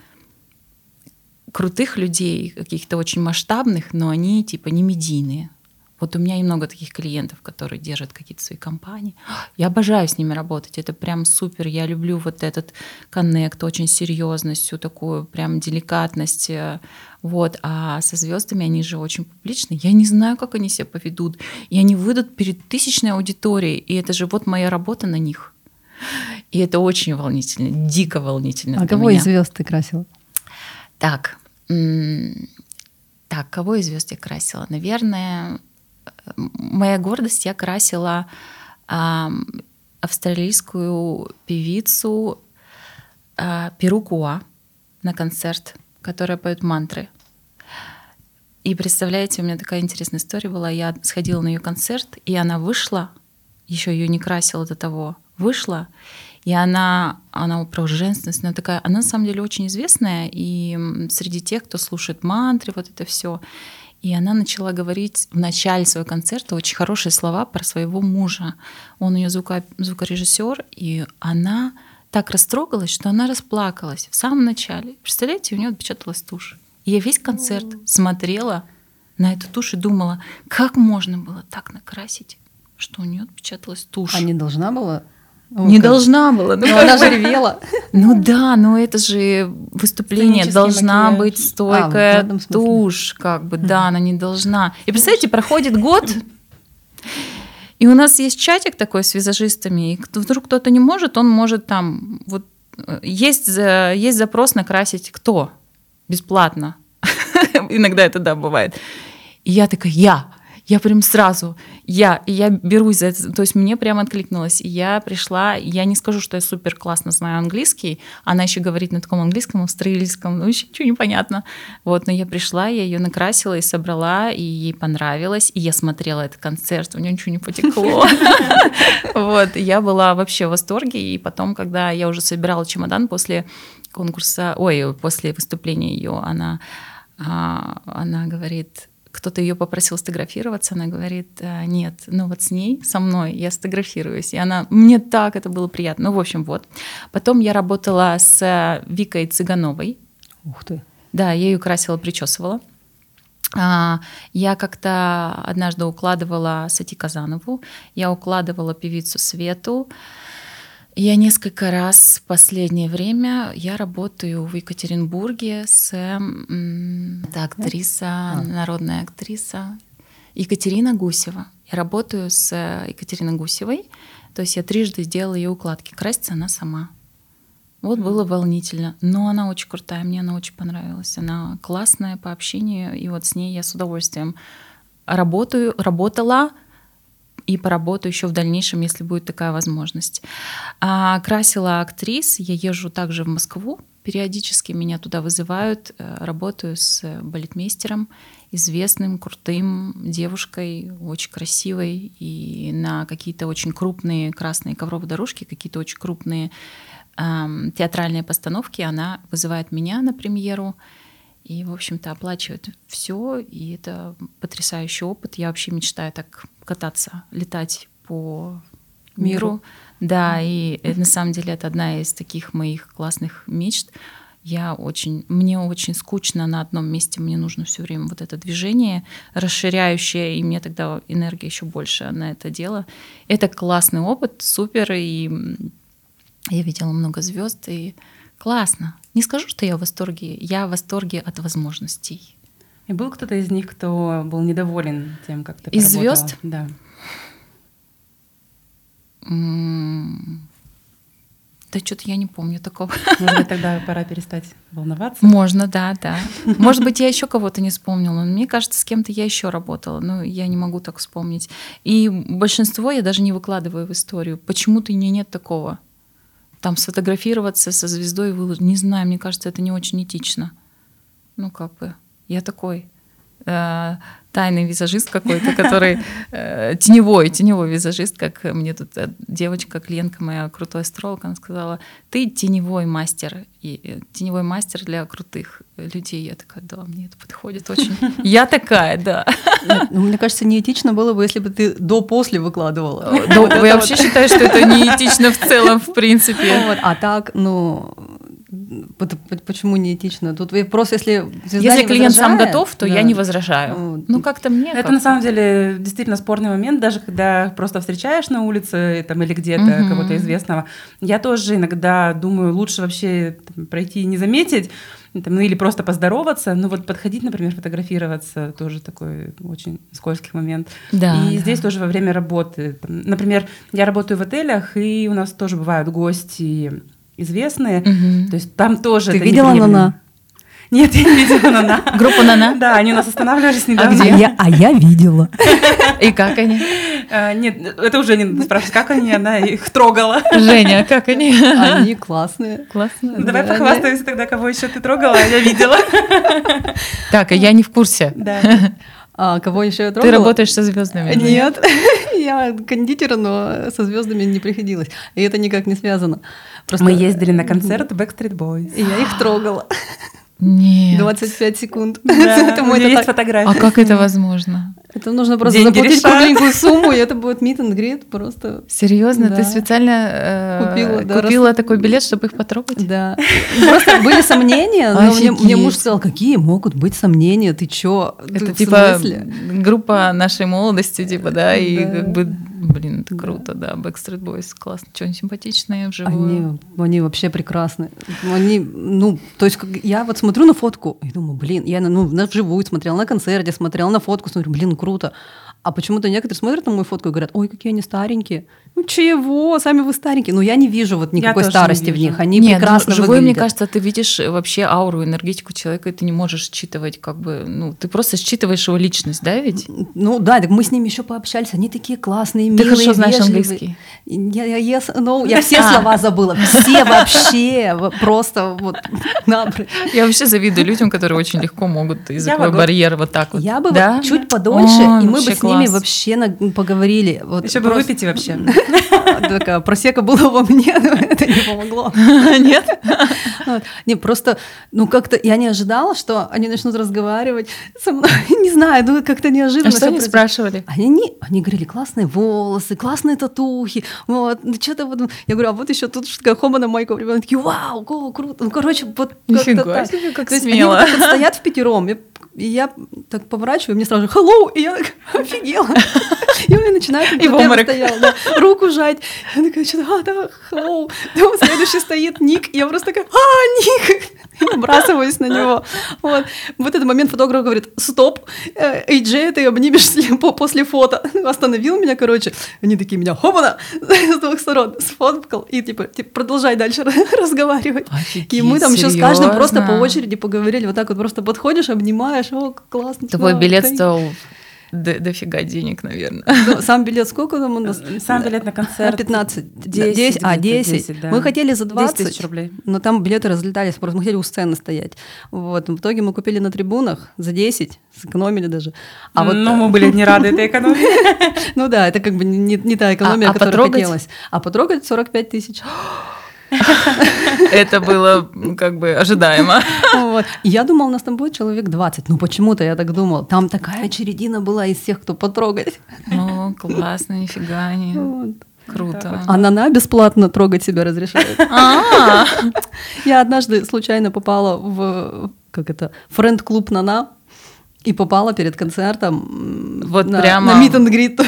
крутых людей, каких-то очень масштабных, но они типа не медийные. Вот у меня и много таких клиентов, которые держат какие-то свои компании. Я обожаю с ними работать. Это прям супер. Я люблю вот этот коннект, очень серьезность, всю такую прям деликатность. э, Вот. А со звездами они же очень публичны. Я не знаю, как они себя поведут. И они выйдут перед тысячной аудиторией. И это же вот моя работа на них. И это очень волнительно, дико волнительно. А кого меня. из звезд ты красила? Так, так, кого из звезд я красила? Наверное, моя гордость я красила австралийскую певицу а, Перукуа на концерт, которая поет мантры. И представляете, у меня такая интересная история была. Я сходила на ее концерт, и она вышла, еще ее не красила до того, вышла, и она, она про женственность, она такая, она на самом деле очень известная, и среди тех, кто слушает мантры, вот это все. И она начала говорить в начале своего концерта очень хорошие слова про своего мужа. Он ее звука, звукорежиссер, и она так растрогалась, что она расплакалась в самом начале. Представляете, у нее отпечаталась тушь. И я весь концерт смотрела на эту тушь и думала, как можно было так накрасить, что у нее отпечаталась тушь. А не должна была? Не как- должна была. Ну, Ну, она же ревела. ну да, но это же выступление должна быть А, стойкая тушь, как бы, да, она не должна. И представляете, проходит год, и у нас есть чатик такой с визажистами, и вдруг кто-то не может, он может там, вот э, есть, есть запрос накрасить кто? Бесплатно. Иногда это, да, бывает. И я такая, я, я прям сразу, я, и я берусь за это, то есть мне прям откликнулось, и я пришла, я не скажу, что я супер классно знаю английский, она еще говорит на таком английском, австралийском, ну еще ничего не понятно, вот, но я пришла, я ее накрасила и собрала, и ей понравилось, и я смотрела этот концерт, у нее ничего не потекло, вот, я была вообще в восторге, и потом, когда я уже собирала чемодан после конкурса, ой, после выступления ее, она, а, она говорит, кто-то ее попросил сфотографироваться, она говорит, «А, нет, ну вот с ней, со мной, я сфотографируюсь. И она, мне так это было приятно. Ну, в общем, вот. Потом я работала с э, Викой Цыгановой. Ух ты. Да, я ее красила, причесывала. А, Я как-то однажды укладывала Сати Казанову, я укладывала певицу Свету. Я несколько раз в последнее время я работаю в Екатеринбурге с это актриса, народная актриса Екатерина Гусева. Я работаю с Екатериной Гусевой, то есть я трижды сделала ее укладки. Красится она сама. Вот было волнительно. Но она очень крутая, мне она очень понравилась. Она классная по общению, и вот с ней я с удовольствием работаю, работала и поработаю еще в дальнейшем, если будет такая возможность. А, красила актрис, я езжу также в Москву, периодически меня туда вызывают, э, работаю с балетмейстером, известным, крутым девушкой, очень красивой, и на какие-то очень крупные красные ковровые дорожки, какие-то очень крупные эм, театральные постановки, она вызывает меня на премьеру и, в общем-то, оплачивает все, и это потрясающий опыт. Я вообще мечтаю так кататься, летать по миру. Да, и на самом деле это одна из таких моих классных мечт. Я очень, мне очень скучно на одном месте, мне нужно все время вот это движение расширяющее, и мне тогда энергия еще больше на это дело. Это классный опыт, супер, и я видела много звезд, и классно. Не скажу, что я в восторге, я в восторге от возможностей. И был кто-то из них, кто был недоволен тем, как ты Из звезд? Да. М, Да что-то я не помню такого. Может быть, тогда пора перестать волноваться? Можно, да, да. Может быть, я еще кого-то не вспомнила. Мне кажется, с кем-то я еще работала. Но я не могу так вспомнить. И большинство я даже не выкладываю в историю. Почему-то и не нет такого. Там сфотографироваться со звездой выложить. Не знаю, мне кажется, это не очень этично. Ну, как бы, я такой. Э, тайный визажист какой-то, который э, теневой, теневой визажист, как мне тут э, девочка, клиентка моя, крутой астролог, она сказала, ты теневой мастер, и э, теневой мастер для крутых людей. Я такая, да, мне это подходит очень. Я такая, да. Ну, мне кажется, неэтично было бы, если бы ты до-после выкладывала. Я вообще считаю, что это неэтично в целом, в принципе. А так, ну, Почему неэтично? Тут просто если если клиент сам готов, то да. я не возражаю. Ну, ну как-то мне. Это как на самом деле действительно спорный момент, даже когда просто встречаешь на улице там или где-то угу. кого-то известного. Я тоже иногда думаю, лучше вообще там, пройти и не заметить. Там, ну или просто поздороваться, ну вот подходить, например, фотографироваться тоже такой очень скользкий момент. Да, и да. здесь тоже во время работы, там, например, я работаю в отелях и у нас тоже бывают гости известные. Угу. То есть там тоже... Ты видела Нана? Нет, я не видела Нана. Группу Нана? Да, они у нас останавливались недавно. А, где? А, я, а я видела. И как они? А, нет, это уже не надо спрашивать, как они, она их трогала. Женя, как они? Они классные. Классные. Ну, давай похвастайся тогда, кого еще ты трогала, я видела. Так, а я не в курсе. Да. А кого еще я трогала? Ты работаешь со звездами? Нет, я кондитер, но со звездами не приходилось. И это никак не связано. Просто... Мы ездили на концерт Backstreet Boys. И я их трогала. Нет. 25 секунд. Да, это мой есть фотография. А как это возможно? Это нужно просто Деньги заплатить решают. кругленькую сумму, и это будет meet and greet просто. Серьезно? Да. Ты специально э, купила, да, купила раз... такой билет, чтобы их потрогать? Да. Просто были сомнения, но мне, мне муж сказал, какие могут быть сомнения, ты чё? Это ты типа группа нашей молодости, типа, да, и да. как бы Блин, это круто, да. Backstreet Boys классно. Что, они симпатичные вживую? Они, они вообще прекрасны. Они, ну, то есть я вот смотрю на фотку и думаю, блин, я ну, на вживую смотрела, на концерте смотрела на фотку, смотрю, блин, круто. А почему-то некоторые смотрят на мою фотку и говорят, ой, какие они старенькие. Ну чего, сами вы старенькие. Но я не вижу вот никакой старости в них. Они Нет, прекрасно живой, выглядят. мне кажется, ты видишь вообще ауру, энергетику человека, и ты не можешь считывать как бы, ну, ты просто считываешь его личность, да, ведь? Ну да, так мы с ними еще пообщались, они такие классные, милые, Ты хорошо знаешь вежливые. английский? Я, я, я, ну, я все а. слова забыла, все вообще, просто вот Я вообще завидую людям, которые очень легко могут языковой барьер вот так вот. Я бы чуть подольше, и мы бы с ними вообще поговорили. Еще бы выпить вообще. Такая просека была во мне, но это не помогло. Нет? Не, просто, ну как-то я не ожидала, что они начнут разговаривать со мной. Не знаю, ну как-то неожиданно. А что они спрашивали? Они, они говорили, классные волосы, классные татухи, вот, ну что-то вот. Я говорю, а вот еще тут такая хома на майку. Они такие, вау, круто. Ну, короче, вот как-то так. Как есть они вот стоят в пятером, и я так поворачиваю, мне сразу hello, и я так офигела. И он начинает стоял, да, руку жать. Я такая, что-то, а, да, hello. Потом следующий стоит Ник, и я просто такая, а, Ник! Набрасываюсь на него. Вот. В этот момент фотограф говорит, стоп, эй, Джей, ты обнимешься после фото. Остановил меня, короче. Они такие меня, хопана, с двух сторон сфоткал. И типа, типа продолжай дальше разговаривать. Офигеть, и мы там еще с каждым просто по очереди поговорили. Вот так вот просто подходишь, обнимаешь, о, классно. Твой билет стоил дофига денег, наверное. Ну, сам билет сколько там у нас? Сам билет на концерт. 15. 10. 10 а, 10. 10 да. Мы хотели за 20 тысяч рублей. Но там билеты разлетались, просто мы хотели у сцены стоять. Вот. В итоге мы купили на трибунах за 10, сэкономили даже. А вот, ну, мы были не рады этой экономии. Ну да, это как бы не, не та экономия, а, а которая хотелось. А потрогать 45 тысяч. Это было как бы ожидаемо. Вот. Я думала, у нас там будет человек 20. Ну, почему-то я так думала. Там такая очередина была из всех, кто потрогать. Ну, классно, нифига не. Вот. Круто. А Нана бесплатно трогать себя разрешает. А. Я однажды случайно попала в как это френд-клуб Нана и попала перед концертом вот на, прямо на meet and greet.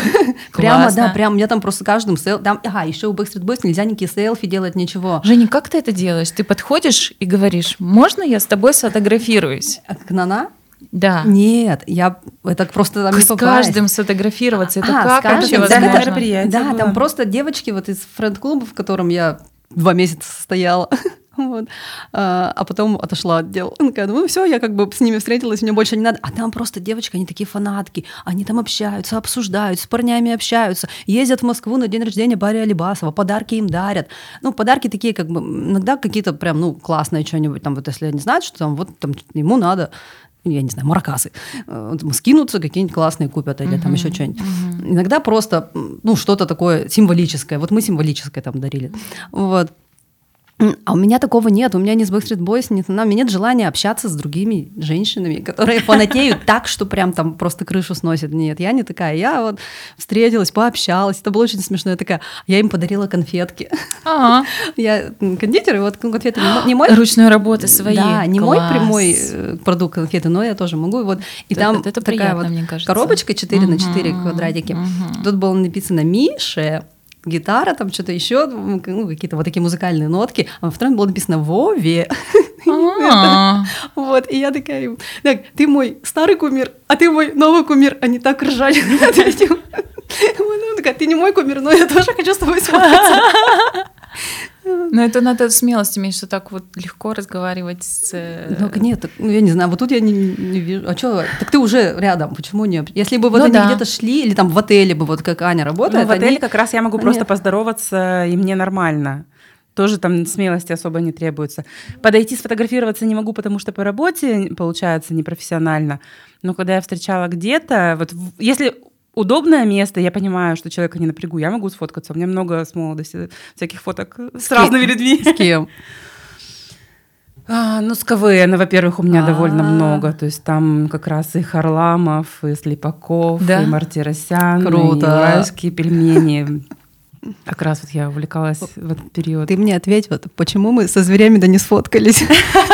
прямо, да, прямо. Я там просто каждым сел... Там, ага, еще у Backstreet Boys нельзя никакие селфи делать, ничего. Женя, как ты это делаешь? Ты подходишь и говоришь, можно я с тобой сфотографируюсь? К Нана? Да. Нет, я это просто там с каждым сфотографироваться. Это а, как вообще возможно? мероприятие да, там просто девочки вот из френд-клуба, в котором я два месяца состояла, Вот. А, а потом отошла от дел. Она ну все, я как бы с ними встретилась, мне больше не надо. А там просто девочки, они такие фанатки, они там общаются, обсуждают, с парнями общаются, ездят в Москву на день рождения Барри Алибасова, подарки им дарят. Ну, подарки такие как бы, иногда какие-то прям, ну, классные что-нибудь, там вот если они знают, что там вот там ему надо я не знаю, маракасы, э, скинутся, какие-нибудь классные купят или там еще что-нибудь. Иногда просто, ну, что-то такое символическое. Вот мы символическое там дарили. Вот. А у меня такого нет. У меня ни с Backstreet Boys, нет, у меня нет желания общаться с другими женщинами, которые фанатеют так, что прям там просто крышу сносят. Нет, я не такая. Я вот встретилась, пообщалась. Это было очень смешно. Я такая, я им подарила конфетки. Ага. Я кондитер, и вот конфеты не, мой... Ручной работы свои. Да, не мой прямой э, продукт конфеты, но я тоже могу. Вот, и там такая вот коробочка 4 на 4 Мгм, квадратики. Тут было написано «Мише», гитара, там что-то еще, ну, какие-то вот такие музыкальные нотки, а во втором было написано «Вове». А, Вот, и я такая, им, так, ты мой старый кумир, а ты мой новый кумир. Они так ржали над этим. Она такая, ты не мой кумир, но я тоже хочу с тобой сфоткаться. Но это надо смелость иметь, что так вот легко разговаривать с... э, Ну, нет, так, ну, я не знаю, вот тут я не, не вижу. А что? Так ты уже рядом, почему не? Если бы вот Ну они да. где-то шли, или там в отеле бы, вот как Аня Ну, работает, в отеле они- как раз я могу они- просто поздороваться, и мне нормально. Тоже там смелости особо не требуется. Подойти сфотографироваться не могу, потому что по работе получается непрофессионально. Но когда я встречала где-то, вот если удобное место, я понимаю, что человека не напрягу, я могу сфоткаться. У меня много с молодости всяких фоток с разными людьми. С кем? А, ну, с КВН, во-первых, у меня довольно А. много. То есть там как раз и Харламов, и Слепаков, Да? и Мартиросян, Круто. и уральские пельмени. Как раз вот я увлекалась в этот период. Ты мне ответь, вот почему мы со зверями да не сфоткались?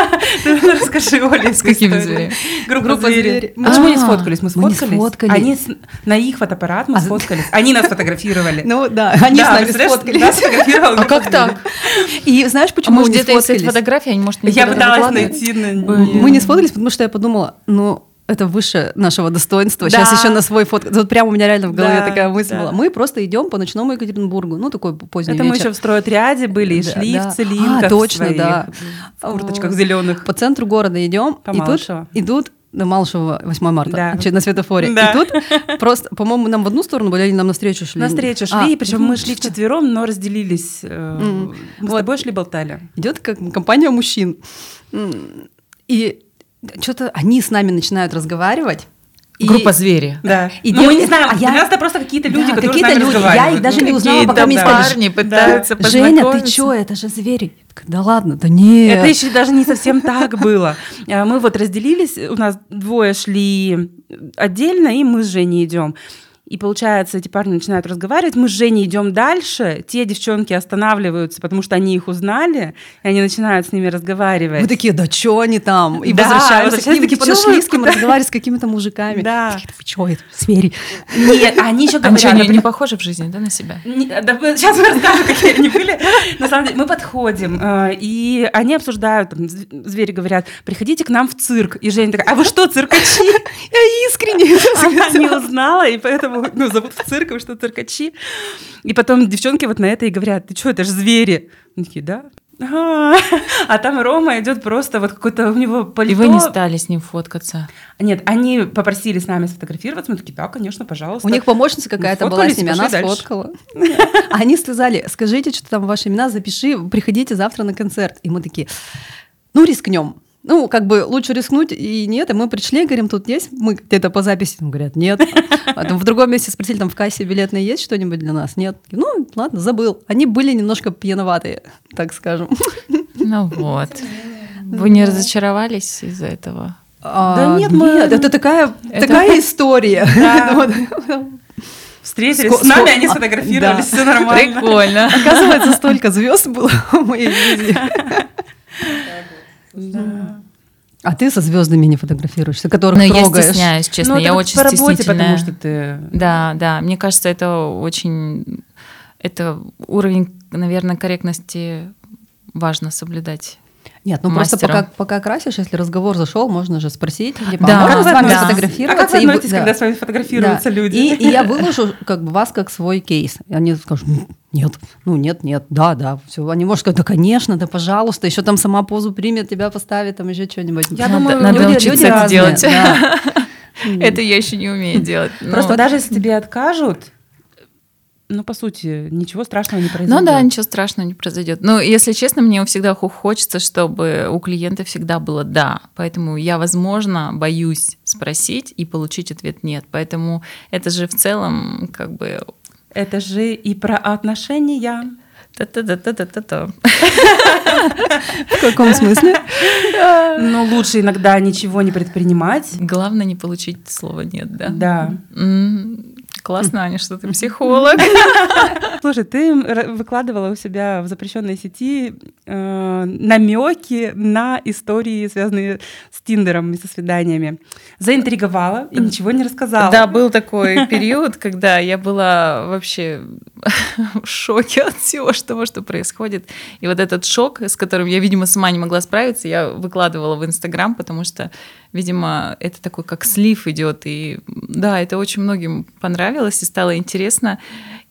Расскажи, Оля, С какими зверями? Группа, звери. звери. Почему не А, сфоткались? Мы мы не сфоткались. сфоткались. Они на их фотоаппарат мы А- сфоткались. Они нас фотографировали. Ну да, они с Да, нами сфоткались. А как так? И знаешь, А почему мы может, не где-то есть эти сфоткались? фотографии, они, может, не Я пыталась найти. Мы не сфоткались, потому что я подумала, ну, это выше нашего достоинства. Сейчас Да. еще на свой фото. Вот прямо у меня реально в голове Да, такая мысль да. была. Мы просто идем по ночному Екатеринбургу. Ну, такой поздний Это мы вечер. еще в стройотряде были и Да, шли да. в цилиндрах А, точно, своих, да. в курточках зеленых. По центру города идем, По и тут идут на Малышева 8 марта, Да. на светофоре. Да. И тут просто, по-моему, нам в одну сторону были, или нам навстречу шли? Навстречу А, шли, причем мы шли вчетвером, но разделились. Мгм. Мы с Вот. тобой шли болтали. Идет как компания мужчин. И что-то они с нами начинают разговаривать. и- Группа звери. Да. И Но мы дев- не знаем, а для я- нас это просто какие-то люди, Да, которые какие-то с нами люди. Я их даже не узнала, Какие-то пока мне сказали, парни пытаются Женя, ты чё, это же звери. Да ладно, да нет. Это еще даже не совсем так было. А, Мы вот разделились, у нас двое шли отдельно, и мы с Женей идем. И получается, эти парни начинают разговаривать, мы с Женей идем дальше, те девчонки останавливаются, потому что они их узнали, и они начинают с ними разговаривать. Мы такие, да чё они там? И Да, возвращаемся к возвращаемся, ним, типа, такие, «Чё нашли вы, с кем куда?» разговаривать, с какими-то мужиками. Да. Такие, вы чё, это звери. Нет, они еще Они что, говорят, не, не например, похожи в жизни, да, на себя? сейчас мы расскажем, какие они были. На самом деле, мы подходим, э, и они обсуждают, там, зв- звери говорят, приходите к нам в цирк. И Женя такая, а вы что, циркачи? Я искренне. Она не узнала, и поэтому ну, зовут в цирк, вы что, циркачи? И потом девчонки вот на это и говорят, ты что, это же звери. Они такие, да. А там Рома идет просто вот какой-то у него И пальто. вы не стали с ним фоткаться. Нет, они попросили с нами сфотографироваться. Мы такие, да, конечно, пожалуйста. У них помощница какая-то была с ними, и она дальше. сфоткала. Они сказали, скажите, что там ваши имена, запиши, приходите завтра на концерт. И мы такие, ну, рискнем. Ну, как бы лучше рискнуть и нет. И мы пришли, говорим, тут есть, мы где-то по записи, Нам говорят, нет. А там в другом месте спросили, там в кассе билетные есть что-нибудь для нас? Нет. Ну, ладно, забыл. Они были немножко пьяноватые, так скажем. Ну вот. Вы не разочаровались из-за этого? А, нет, мы- это такая, Это- такая история. Да. Встретились Ско- с нами, они а, сфотографировались, да. все нормально. Прикольно. Оказывается, столько звезд было в моей жизни. А ты со звездами не фотографируешься, которых Но я трогаешь? стесняюсь, честно, Ну, я очень по работе, стеснительная. потому что ты... Да, да, мне кажется, это очень... Это уровень, наверное, корректности важно соблюдать. Нет, ну просто мастером. пока, пока красишь, если разговор зашел, можно же спросить, типа, Да, а можно с вами да. А сфотографироваться? как вы И вы- относитесь, да. когда с вами фотографируются Да. люди? И, и я выложу как бы вас как свой кейс. И они скажут, «М, нет, ну нет, нет, да, да, все. Они могут сказать, да, конечно, да, пожалуйста, еще там сама позу примет, тебя поставит, там еще что-нибудь. Я Надо- думаю, надо люди- учиться люди это разные, делать. да. Это я еще не умею делать. но- Просто даже если тебе откажут, ну, по сути, ничего страшного не произойдет. Ну да, ничего страшного не произойдет. Но, если честно, мне всегда хочется, чтобы у клиента всегда было «да». Поэтому я, возможно, боюсь спросить и получить ответ «нет». Поэтому это же в целом как бы... Это же и про отношения. Та-та-та-та-та-та. В каком смысле? Но лучше иногда ничего не предпринимать. Главное не получить слово «нет», да? Да. Классно, Аня, что ты психолог. Слушай, ты выкладывала у себя в запрещенной сети э, намеки на истории, связанные с Тиндером и со свиданиями. Заинтриговала и ничего не рассказала. Да, был такой период, когда я была вообще в шоке от всего того, что происходит. И вот этот шок, с которым я, видимо, сама не могла справиться, я выкладывала в Инстаграм, потому что, видимо, это такой как слив идет. И да, это очень многим понравилось и стало интересно.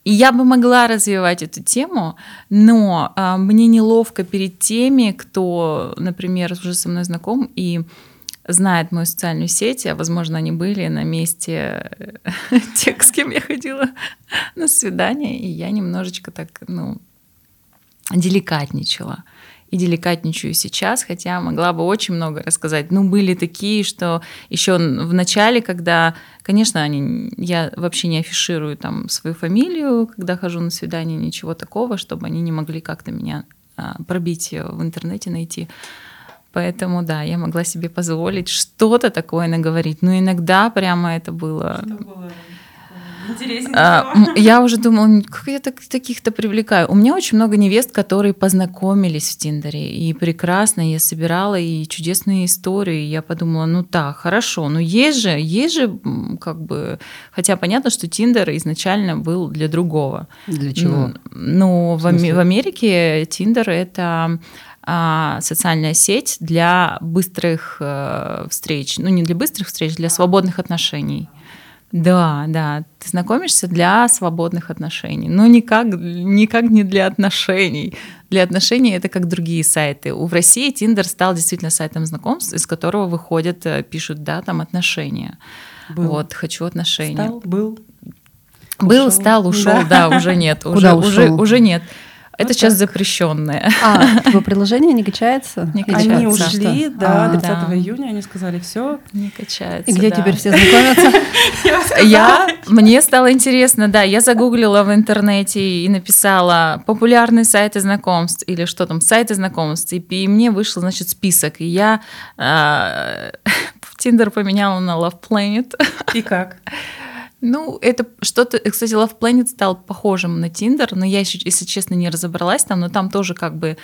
И я бы могла развивать эту тему, но а, мне неловко перед теми, кто, например, уже со мной знаком и знает мою социальную сеть, а возможно, они были на месте э, тех, с кем я ходила на свидание, и я немножечко так, ну, деликатничала. И деликатничаю сейчас, хотя могла бы очень много рассказать. Ну, были такие, что еще в начале, когда, конечно, они, я вообще не афиширую там свою фамилию, когда хожу на свидание, ничего такого, чтобы они не могли как-то меня а, пробить в интернете, найти. Поэтому, да, я могла себе позволить что-то такое наговорить. Но иногда прямо это было... А, я уже думала, как я так- таких-то привлекаю. У меня очень много невест, которые познакомились в Тиндере. И прекрасно, я собирала и чудесные истории. И Я подумала, ну так, хорошо, но есть же, есть же как бы... Хотя понятно, что Тиндер изначально был для другого. Для чего? Ну, в, В в Америке Тиндер это а, социальная сеть для быстрых э, встреч. Ну, не для быстрых встреч, для свободных отношений. Да, да. Ты знакомишься для свободных отношений. Но никак, никак не для отношений. Для отношений это как другие сайты. У в России Тиндер стал действительно сайтом знакомств, из которого выходят, э, пишут, да, там отношения. Был. Вот, хочу отношения. Стал, был. Был, ушел. стал, ушел, Да. да, уже нет. Куда уже, уже, ушел? уже нет. Это Вот сейчас так. запрещенное. А, типа приложение не качается? Не Или Они качается. ушли, да, А. 30 Да. июня они сказали, все. Не качается. И где да. теперь все знакомятся? Я, мне стало интересно, да, я загуглила в интернете и написала популярные сайты знакомств или что там, сайты знакомств, и, и мне вышел, значит, список, и я а, Тиндер поменяла на Love Planet. И как? Ну, это что-то... Кстати, Love Planet стал похожим на Тиндер, но я, если честно, не разобралась там, но там тоже как бы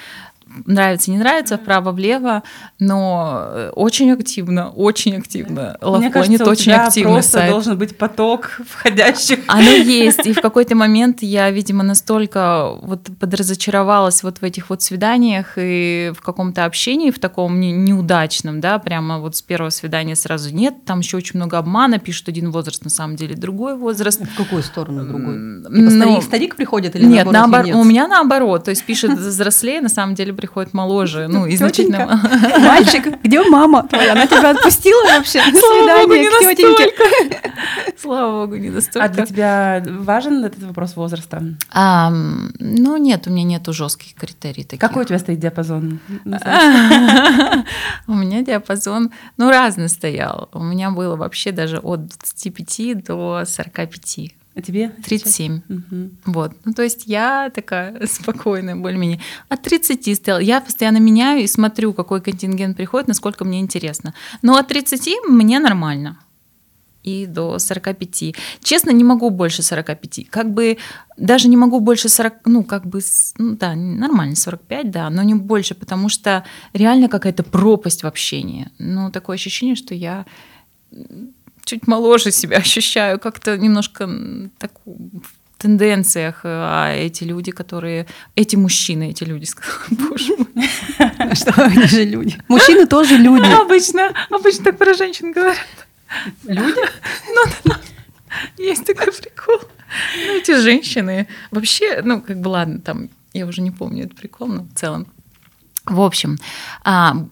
нравится, не нравится, вправо-влево, но э, очень активно, очень активно. У очень тебя активный просто сайт. должен быть поток входящих. Оно есть. И в какой-то момент я, видимо, настолько вот подразочаровалась вот в этих вот свиданиях и в каком-то общении, в таком не- неудачном, да, прямо вот с первого свидания сразу нет. Там еще очень много обмана, пишут один возраст, на самом деле другой возраст. В какую сторону другой? Типа ну, старик, старик приходит или нет, наоборот, наоборот, юнец? у меня наоборот. То есть пишет взрослее, на самом деле приходит моложе. Ну, и значительно... Мальчик, где мама твоя? Она тебя отпустила вообще Слава богу, свидание не к тетеньке? настолько. Слава богу, не настолько. А для тебя важен этот вопрос возраста? А, ну, нет, у меня нету жестких критерий таких. Какой у тебя стоит диапазон? У меня диапазон, ну, разный стоял. У меня было вообще даже от 25 до 45. А тебе? 37. Мгм. Вот. Ну, то есть я такая спокойная, более-менее. От 30 стояла. Я постоянно меняю и смотрю, какой контингент приходит, насколько мне интересно. Но от 30 мне нормально. И до 45. Честно, не могу больше 45. Как бы даже не могу больше 40, ну, как бы, ну, да, нормально, 45, да, но не больше, потому что реально какая-то пропасть в общении. Ну, такое ощущение, что я чуть моложе себя ощущаю, как-то немножко так в тенденциях, э, а эти люди, которые... Эти мужчины, эти люди, сказала, боже мой. Что они же люди? Мужчины тоже люди. Обычно, обычно так про женщин говорят. Люди? Ну. Есть такой прикол. Ну, эти женщины вообще, ну, как бы, ладно, там, я уже не помню этот прикол, но в целом. В общем, а,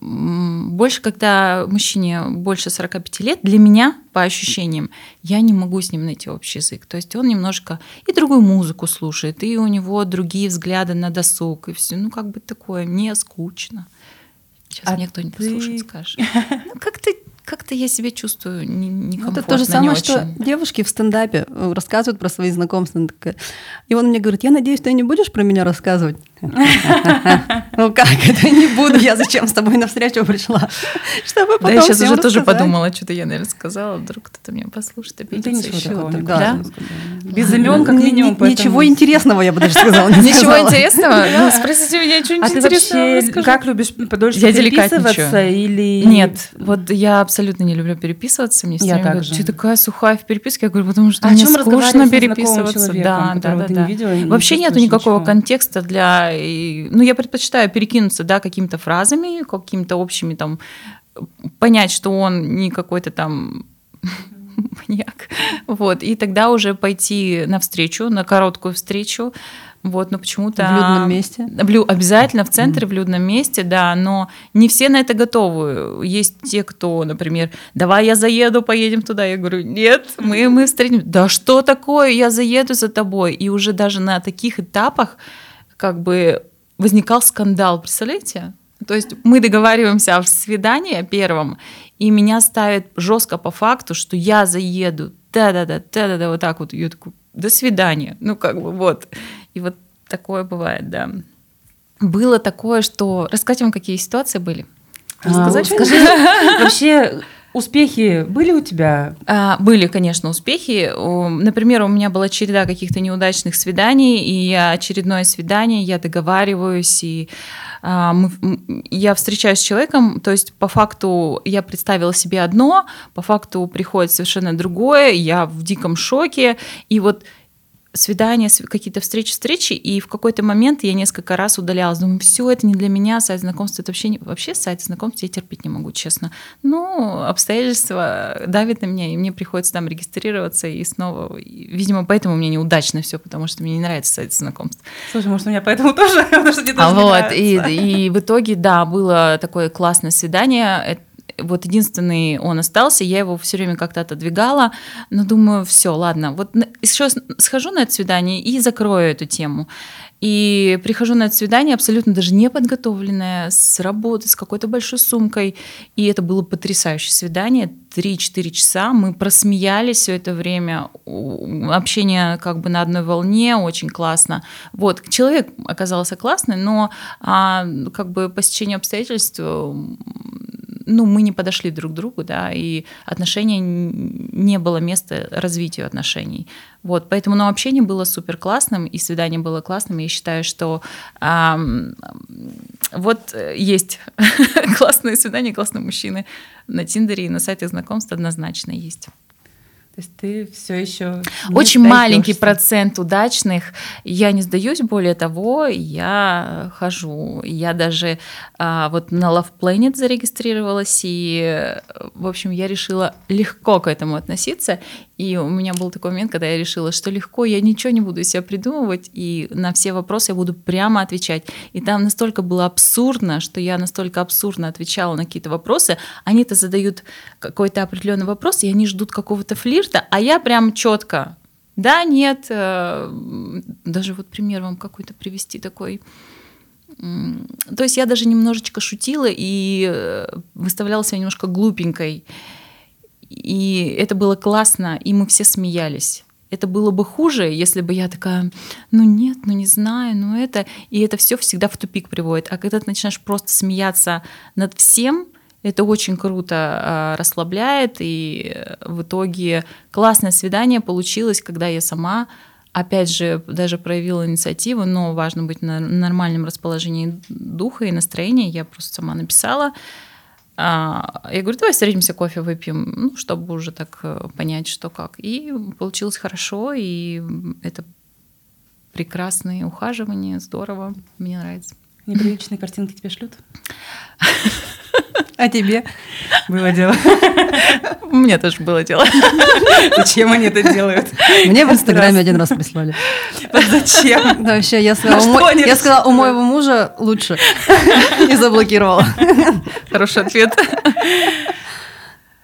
больше, когда мужчине больше 45 лет, для меня, по ощущениям, я не могу с ним найти общий язык. То есть он немножко и другую музыку слушает, и у него другие взгляды на досуг, и все. Ну, как бы такое, не скучно. Сейчас а меня кто-нибудь ты... послушает, скажет. Ну, как ты как-то я себя чувствую некомфортно, Это то же самое, что девушки в стендапе э, рассказывают про свои знакомства. И он мне говорит, я надеюсь, ты не будешь про меня рассказывать? Ну как это не буду, я зачем с тобой на встречу пришла? Чтобы потом Да, я сейчас уже тоже подумала, что-то я, наверное, сказала, вдруг кто-то меня послушает, обидится еще. Да? Без имен, как минимум. Ничего интересного, я бы даже сказала. Ничего интересного? Спросите меня что-нибудь а интересного. как любишь подольше переписываться или... Нет, вот я абсолютно не люблю переписываться. Мне я так Ты такая сухая в переписке. Я говорю, потому что а мне скучно переписываться. Да, да, да. Вообще нету никакого контекста для ну, я предпочитаю перекинуться, да, какими-то фразами, какими-то общими там, понять, что он не какой-то там маньяк, вот, и тогда уже пойти навстречу, на короткую встречу, вот, но почему-то... В людном месте? В, обязательно в центре, mm. в людном месте, да, но не все на это готовы. Есть те, кто, например, давай я заеду, поедем туда. Я говорю, нет, мы, мы встретим. Да что такое, я заеду за тобой. И уже даже на таких этапах как бы возникал скандал, представляете? То есть мы договариваемся о свидании первом, и меня ставят жестко по факту, что я заеду, да-да-да, да-да-да, вот так вот, я такой, до свидания, ну как бы вот. И вот такое бывает, да. Было такое, что... Рассказать вам, какие ситуации были? Рассказать? А, скажи, вообще, Успехи были у тебя? А, были, конечно, успехи. Например, у меня была череда каких-то неудачных свиданий, и очередное свидание, я договариваюсь, и а, мы, я встречаюсь с человеком, то есть по факту я представила себе одно, по факту приходит совершенно другое, я в диком шоке, и вот свидания, какие-то встречи, встречи, и в какой-то момент я несколько раз удалялась. Думаю, все это не для меня, сайт знакомств, это вообще, не... вообще сайт знакомств я терпеть не могу, честно. Ну, обстоятельства давят на меня, и мне приходится там регистрироваться и снова. Видимо, поэтому мне неудачно все, потому что мне не нравится сайт знакомств. Слушай, может, у меня поэтому тоже, потому что мне тоже а вот, и, и в итоге, да, было такое классное свидание вот единственный он остался, я его все время как-то отодвигала, но думаю, все, ладно, вот еще схожу на это свидание и закрою эту тему. И прихожу на это свидание абсолютно даже не подготовленная, с работы, с какой-то большой сумкой. И это было потрясающее свидание. 3-4 часа мы просмеялись все это время. Общение как бы на одной волне, очень классно. Вот, человек оказался классный, но а, как бы по стечению обстоятельств ну, мы не подошли друг к другу, да, и отношения не было места развитию отношений. Вот, поэтому, но общение было супер классным, и свидание было классным. Я считаю, что а, вот есть классные свидания, классные мужчины на Тиндере и на сайтах знакомств однозначно есть. То есть ты все еще очень маленький процент удачных. Я не сдаюсь, более того, я хожу. Я даже а, вот на Love Planet зарегистрировалась, и, в общем, я решила легко к этому относиться. И у меня был такой момент, когда я решила, что легко, я ничего не буду себя придумывать, и на все вопросы я буду прямо отвечать. И там настолько было абсурдно, что я настолько абсурдно отвечала на какие-то вопросы. Они-то задают какой-то определенный вопрос, и они ждут какого-то флирта, а я прям четко. Да, нет, э, даже вот пример вам какой-то привести такой. То есть я даже немножечко шутила и э, выставляла себя немножко глупенькой. И это было классно, и мы все смеялись. Это было бы хуже, если бы я такая, ну нет, ну не знаю, ну это... И это все всегда в тупик приводит. А когда ты начинаешь просто смеяться над всем, это очень круто э, расслабляет, и в итоге классное свидание получилось, когда я сама, опять же, даже проявила инициативу, но важно быть на нормальном расположении духа и настроения. Я просто сама написала, а, я говорю, давай встретимся, кофе выпьем, ну, чтобы уже так э, понять, что как. И получилось хорошо, и это прекрасные ухаживания, здорово, мне нравится. Неприличные картинки тебе шлют? А тебе? Было дело. У меня тоже было дело. Зачем они это делают? Мне в Инстаграме один раз прислали. Зачем? Да, вообще, я сказала, я сказала, у моего мужа лучше. И заблокировала. Хороший ответ.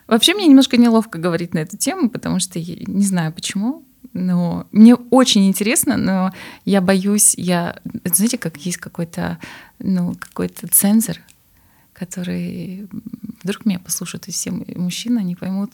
Вообще мне немножко неловко говорить на эту тему, потому что я не знаю почему, но мне очень интересно, но я боюсь, я, знаете, как есть какой-то, ну, какой-то цензор, который вдруг меня послушают, и все мужчины, они поймут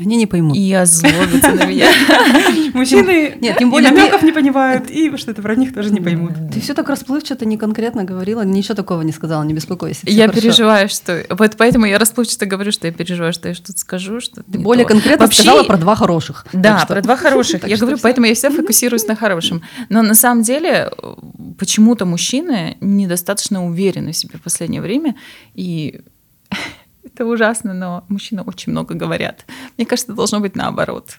Они не поймут. и озлобятся на меня. Мужчины Нет, тем и более ты- намеков не понимают, и что-то про них тоже не поймут. Ты все так расплывчато, не конкретно говорила, ничего такого не сказала, не беспокойся. Я хорошо. переживаю, что... Вот поэтому я расплывчато говорю, что я переживаю, что я что-то скажу, что Ты более конкретно сказала про два хороших. Да, про два хороших. Я говорю, поэтому я всегда фокусируюсь на хорошем. Но на самом деле э, почему-то мужчины недостаточно уверены в себе в последнее время. И это ужасно, но мужчины очень много говорят. Мне кажется, должно быть наоборот.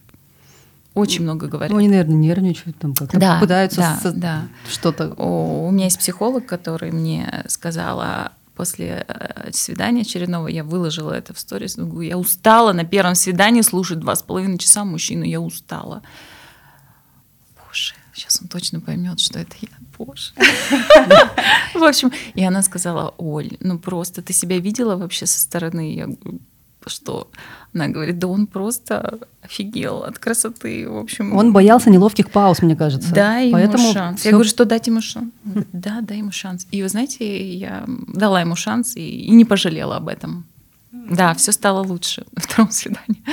Очень много говорят. Ну, они, наверное, нервничают, там как-то Да, пытаются да, со- да. что-то. О, У меня есть психолог, который мне сказала после э, свидания очередного, я выложила это в сторис, говорю, я устала на первом свидании слушать два с половиной часа мужчину, я устала. Боже, сейчас он точно поймет, что это я. Боже. В общем, и она сказала, Оль, ну просто ты себя видела вообще со стороны? Я говорю, что? Она говорит, да он просто офигел от красоты. В общем, Он боялся неловких пауз, мне кажется. Дай ему Поэтому шанс. всё- Я говорю, что дать ему шанс? Он говорит, да, дай ему шанс. И вы знаете, я дала ему шанс и, и не пожалела об этом. Да, все стало лучше на втором свидании.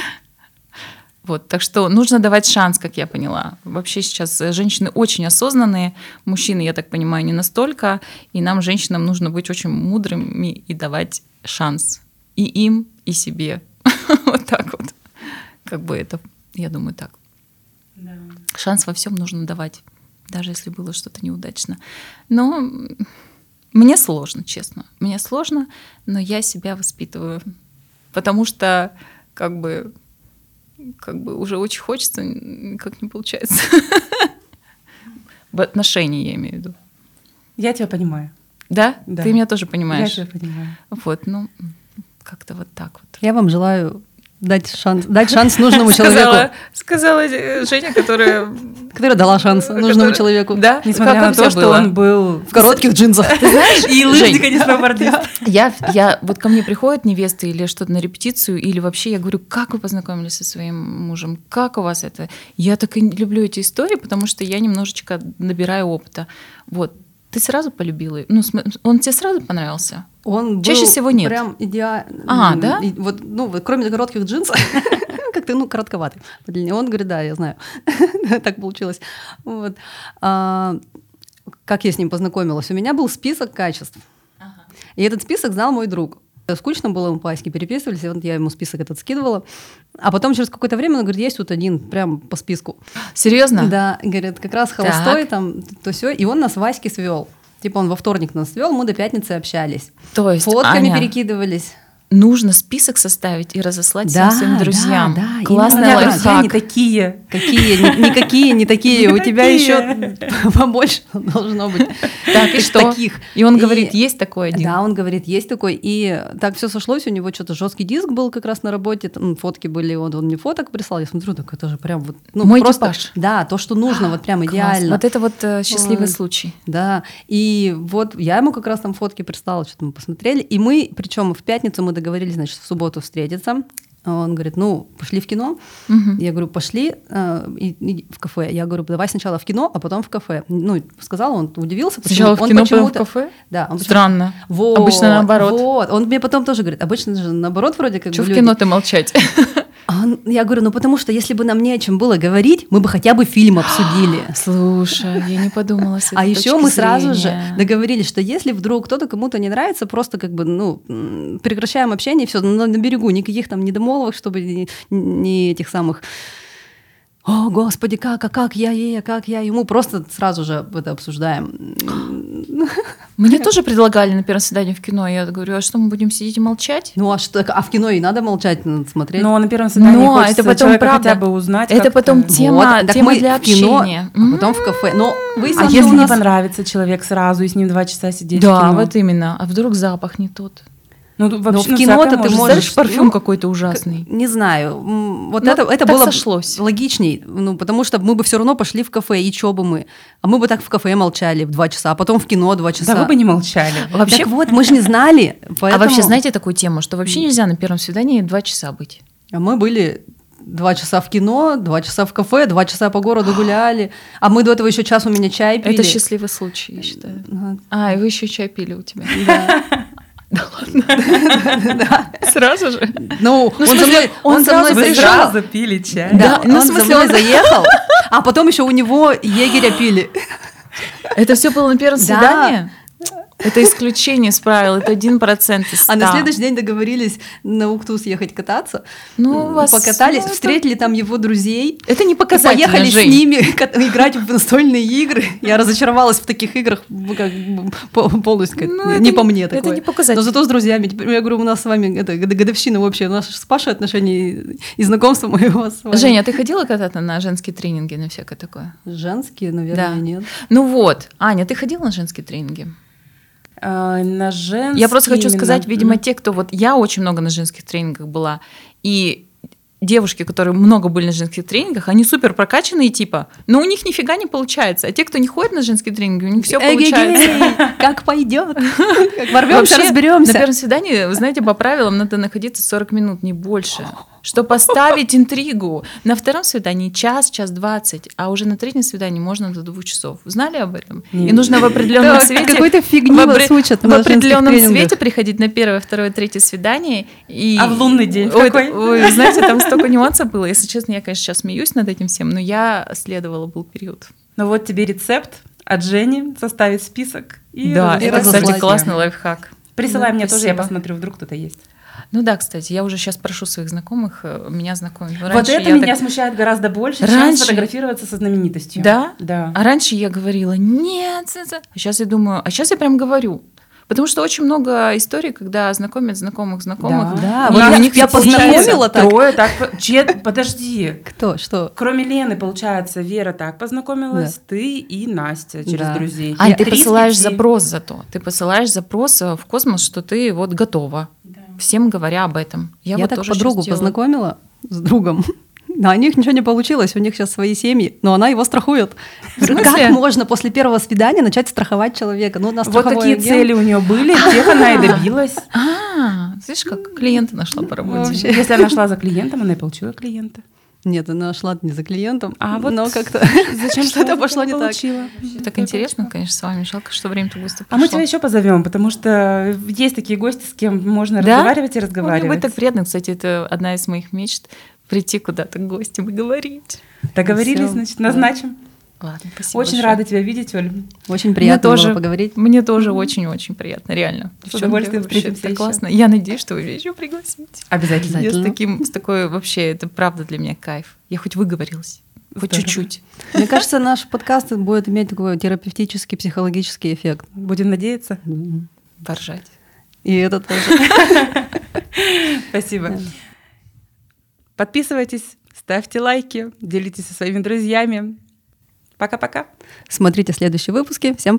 Вот, так что нужно давать шанс, как я поняла. Вообще сейчас женщины очень осознанные, мужчины, я так понимаю, не настолько, и нам, женщинам, нужно быть очень мудрыми и давать шанс и им, и себе. Вот так вот. Как бы это, я думаю, так. Шанс во всем нужно давать, даже если было что-то неудачно. Но мне сложно, честно. Мне сложно, но я себя воспитываю. Потому что как бы, как бы уже очень хочется, как не получается. В отношении я имею в виду. Я тебя понимаю. Да? Да. Ты меня тоже понимаешь. Я тебя понимаю. Вот, ну, как-то вот так вот. Я вам желаю дать шанс, дать шанс нужному человеку, Сказала, сказала э, Женя, которая... которая дала шанс нужному человеку. Да? Несмотря на то, что он был В коротких джинсах. и лыжник, а не сноубордист. Я, я, вот ко мне приходят невесты или что-то на репетицию, или вообще я говорю, как вы познакомились со своим мужем, как у вас это? Я так и люблю эти истории, потому что я немножечко набираю опыта. Вот. Ты сразу полюбила? Ну, он тебе сразу понравился? Он Чаще всего нет. Прям идеально. А, да? Вот, ну, вот кроме коротких джинсов, как-то, ну, коротковатый. Он говорит, да, я знаю. так получилось. Вот. А, как я с ним познакомилась? У меня был список качеств. И этот список знал мой друг. Скучно было, мы по-аськи переписывались, и вот я ему список этот скидывала. А потом через какое-то время он говорит, есть тут один, прям по списку. Серьезно? Да, говорит, как раз холостой, там, то все. И он нас Ваське свел. Типа он во вторник нас свел, мы до пятницы общались. То есть, Фотками Аня, перекидывались. Нужно список составить и разослать Да, всем своим да, друзьям. да, меня именно друзья не лайфхак. такие. Какие, ни- никакие, не такие. У тебя еще побольше должно быть. Так, и что? Таких. И он говорит, есть такой один. Да, он говорит, есть такой. И так все сошлось, у него что-то жесткий диск был как раз на работе, фотки были, он, он мне фоток прислал, я смотрю, так это же прям вот, ну, Мой просто, типаж. да, то, что нужно, вот прям идеально. Вот это вот э, счастливый случай. Да, и вот я ему как раз там фотки прислала, что-то мы посмотрели, и мы, причем в пятницу мы договорились, значит, в субботу встретиться. Он говорит, ну, пошли в кино. Мгм. Я говорю, пошли э, и- и в кафе. Я говорю, давай сначала в кино, а потом в кафе. Ну, сказал, он удивился. Сначала в он кино, потом в кафе? Да, он Странно. Вот, Обычно наоборот. Вот. Он мне потом тоже говорит, обычно же наоборот вроде как Что бы в люди- кино-то молчать? А он- я говорю, ну потому что если бы нам не о чем было говорить, мы бы хотя бы фильм обсудили. Слушай, я не подумала с этой А еще мы сразу же зрения. договорились, что если вдруг кто-то кому-то не нравится, просто как бы, ну, прекращаем общение, все, на, на берегу, никаких там недомолвок, чтобы ни этих самых о, господи, как, а как я ей, а как я ему, просто сразу же это обсуждаем. Мне тоже предлагали на первом свидании в кино. Я говорю, а что мы будем сидеть и молчать? Ну а что, а в кино и надо молчать, надо смотреть. Но на первом свидании Но хочется это потом правда. хотя бы узнать. Это потом тема, так тема мы для кино, общения. а потом в кафе. Но А выяснилось, если что у не нас... понравится человек сразу, и с ним два часа сидеть в Да, кино? вот именно. А вдруг запах не тот? Ну, вообще, в ну, кино-то ты можешь- Знаешь, парфюм ну, какой-то ужасный. Не знаю. Вот Ну, это, это было сошлось. логичней. Ну, потому что мы бы все равно пошли в кафе, и чё бы мы? А мы бы так в кафе молчали в два часа, а потом в кино два часа. Да вы бы не молчали. Вообще, Так вот, мы же не знали. а поэтому- вообще знаете такую тему, что вообще нельзя на первом свидании два часа быть? А мы были два часа в кино, два часа в кафе, два часа по городу гуляли. А мы до этого еще час у меня чай пили. Это счастливый случай, я считаю. Ага, А, и вы еще чай пили у тебя. Да. Да ладно. Сразу же. Ну, Ну, он со смысле, мной, он он со мной сразу Вы заезжал. сразу пили чай. Да, Да, ну, в он смысле, мной он- заехал, а потом еще у него егеря пили. Это все было на первом Да. свидании? Это исключение из правил, это один процент из А на следующий день договорились на Уктус ехать кататься. Ну, у вас- Покатались, ну, это- встретили там его друзей. Это не показатель, поехали Жень. с ними играть в настольные игры. Я разочаровалась в таких играх как полностью. Ну, это не не- по мне это такое. не показатель. Но зато с друзьями. Теперь Я говорю, у нас с вами это, год- годовщина общая. У нас с Пашей отношения и знакомства моего с вами. Женя, а ты ходила когда-то на женские тренинги, на всякое такое? Женские, наверное, Да. нет. Ну вот, Аня, ты ходила на женские тренинги? А, на женские Я просто хочу именно. сказать, видимо, те, кто вот я очень много на женских тренингах была, и девушки, которые много были на женских тренингах, они супер прокачанные типа, но у них нифига не получается. А те, кто не ходит на женские тренинги, у них все получается. Эгегей, Как пойдет. Ворвемся, Вообще, На разберемся. первом свидании, вы знаете, по правилам надо находиться 40 минут, не больше. Что поставить интригу. На втором свидании час, час двадцать, а уже на третьем свидании можно до двух часов. Знали об этом? И нужно в определенном свете... какой-то фигни в вас учат В определенном свете приходить на первое, второе, третье свидание. И... А в лунный день Ой, какой? ой, знаете, там столько нюансов было. Если честно, я, конечно, сейчас смеюсь над этим всем, но я следовала, был период. Ну вот тебе рецепт от Жени, составить список. И да, это, кстати, классный лайфхак. Присылай Да, мне тоже, я посмотрю, вдруг кто-то есть. Ну да, кстати, я уже сейчас прошу своих знакомых э, меня знакомить. вот Раньше это я меня так- смущает гораздо больше, Раньше- чем сфотографироваться со знаменитостью. Да? Да. А раньше я говорила, нет, ц- ц». а сейчас я думаю, а сейчас я прям говорю. Потому что очень много историй, когда знакомят знакомых знакомых. Да, и вот у я- них я познакомила так. Трое так... чьи- Подожди. Кто, что? Кроме Лены, получается, Вера так познакомилась, ты и Настя через Да. друзей. Ань, ты Три из посылаешь пяти. запрос зато. Ты посылаешь запрос в космос, что ты вот готова. Всем говоря об этом. Я, Я, вот так подругу познакомила с другом. Да, у них ничего не получилось, у них сейчас свои семьи, но она его страхует. Как можно после первого свидания начать страховать человека? Ну, у нас Вот такие агент. цели у нее были, тех она и добилась. А, слышишь, как клиента нашла по работе. Если она шла за клиентом, она и получила клиента. Нет, она шла не за клиентом, А вот но как-то Зачем что-то пошло не так. получила? Так интересно, конечно, с вами. Жалко, что время-то быстро А мы прошло. тебя еще позовем, потому что есть такие гости, с кем можно Да? разговаривать и разговаривать. будет так приятно, кстати, это одна из моих мечт прийти куда-то к гостям и говорить. Договорились, Всё. значит, назначим. Ладно, спасибо. Очень большое. рада тебя видеть, Оль. Очень приятно тоже. было поговорить. Мне тоже очень-очень приятно, реально. С удовольствием Девчонки, встретимся это классно. Я надеюсь, что вы меня еще пригласите. Обязательно. Я с таким, с такой вообще, это правда для меня кайф. Я хоть выговорилась, хоть Здорово. чуть-чуть. Мне кажется, наш подкаст будет иметь такой терапевтический, психологический эффект. Будем надеяться. Поржать. И это тоже. Спасибо. Подписывайтесь, ставьте лайки, делитесь со своими друзьями. Пока-пока. Смотрите следующие выпуски. Всем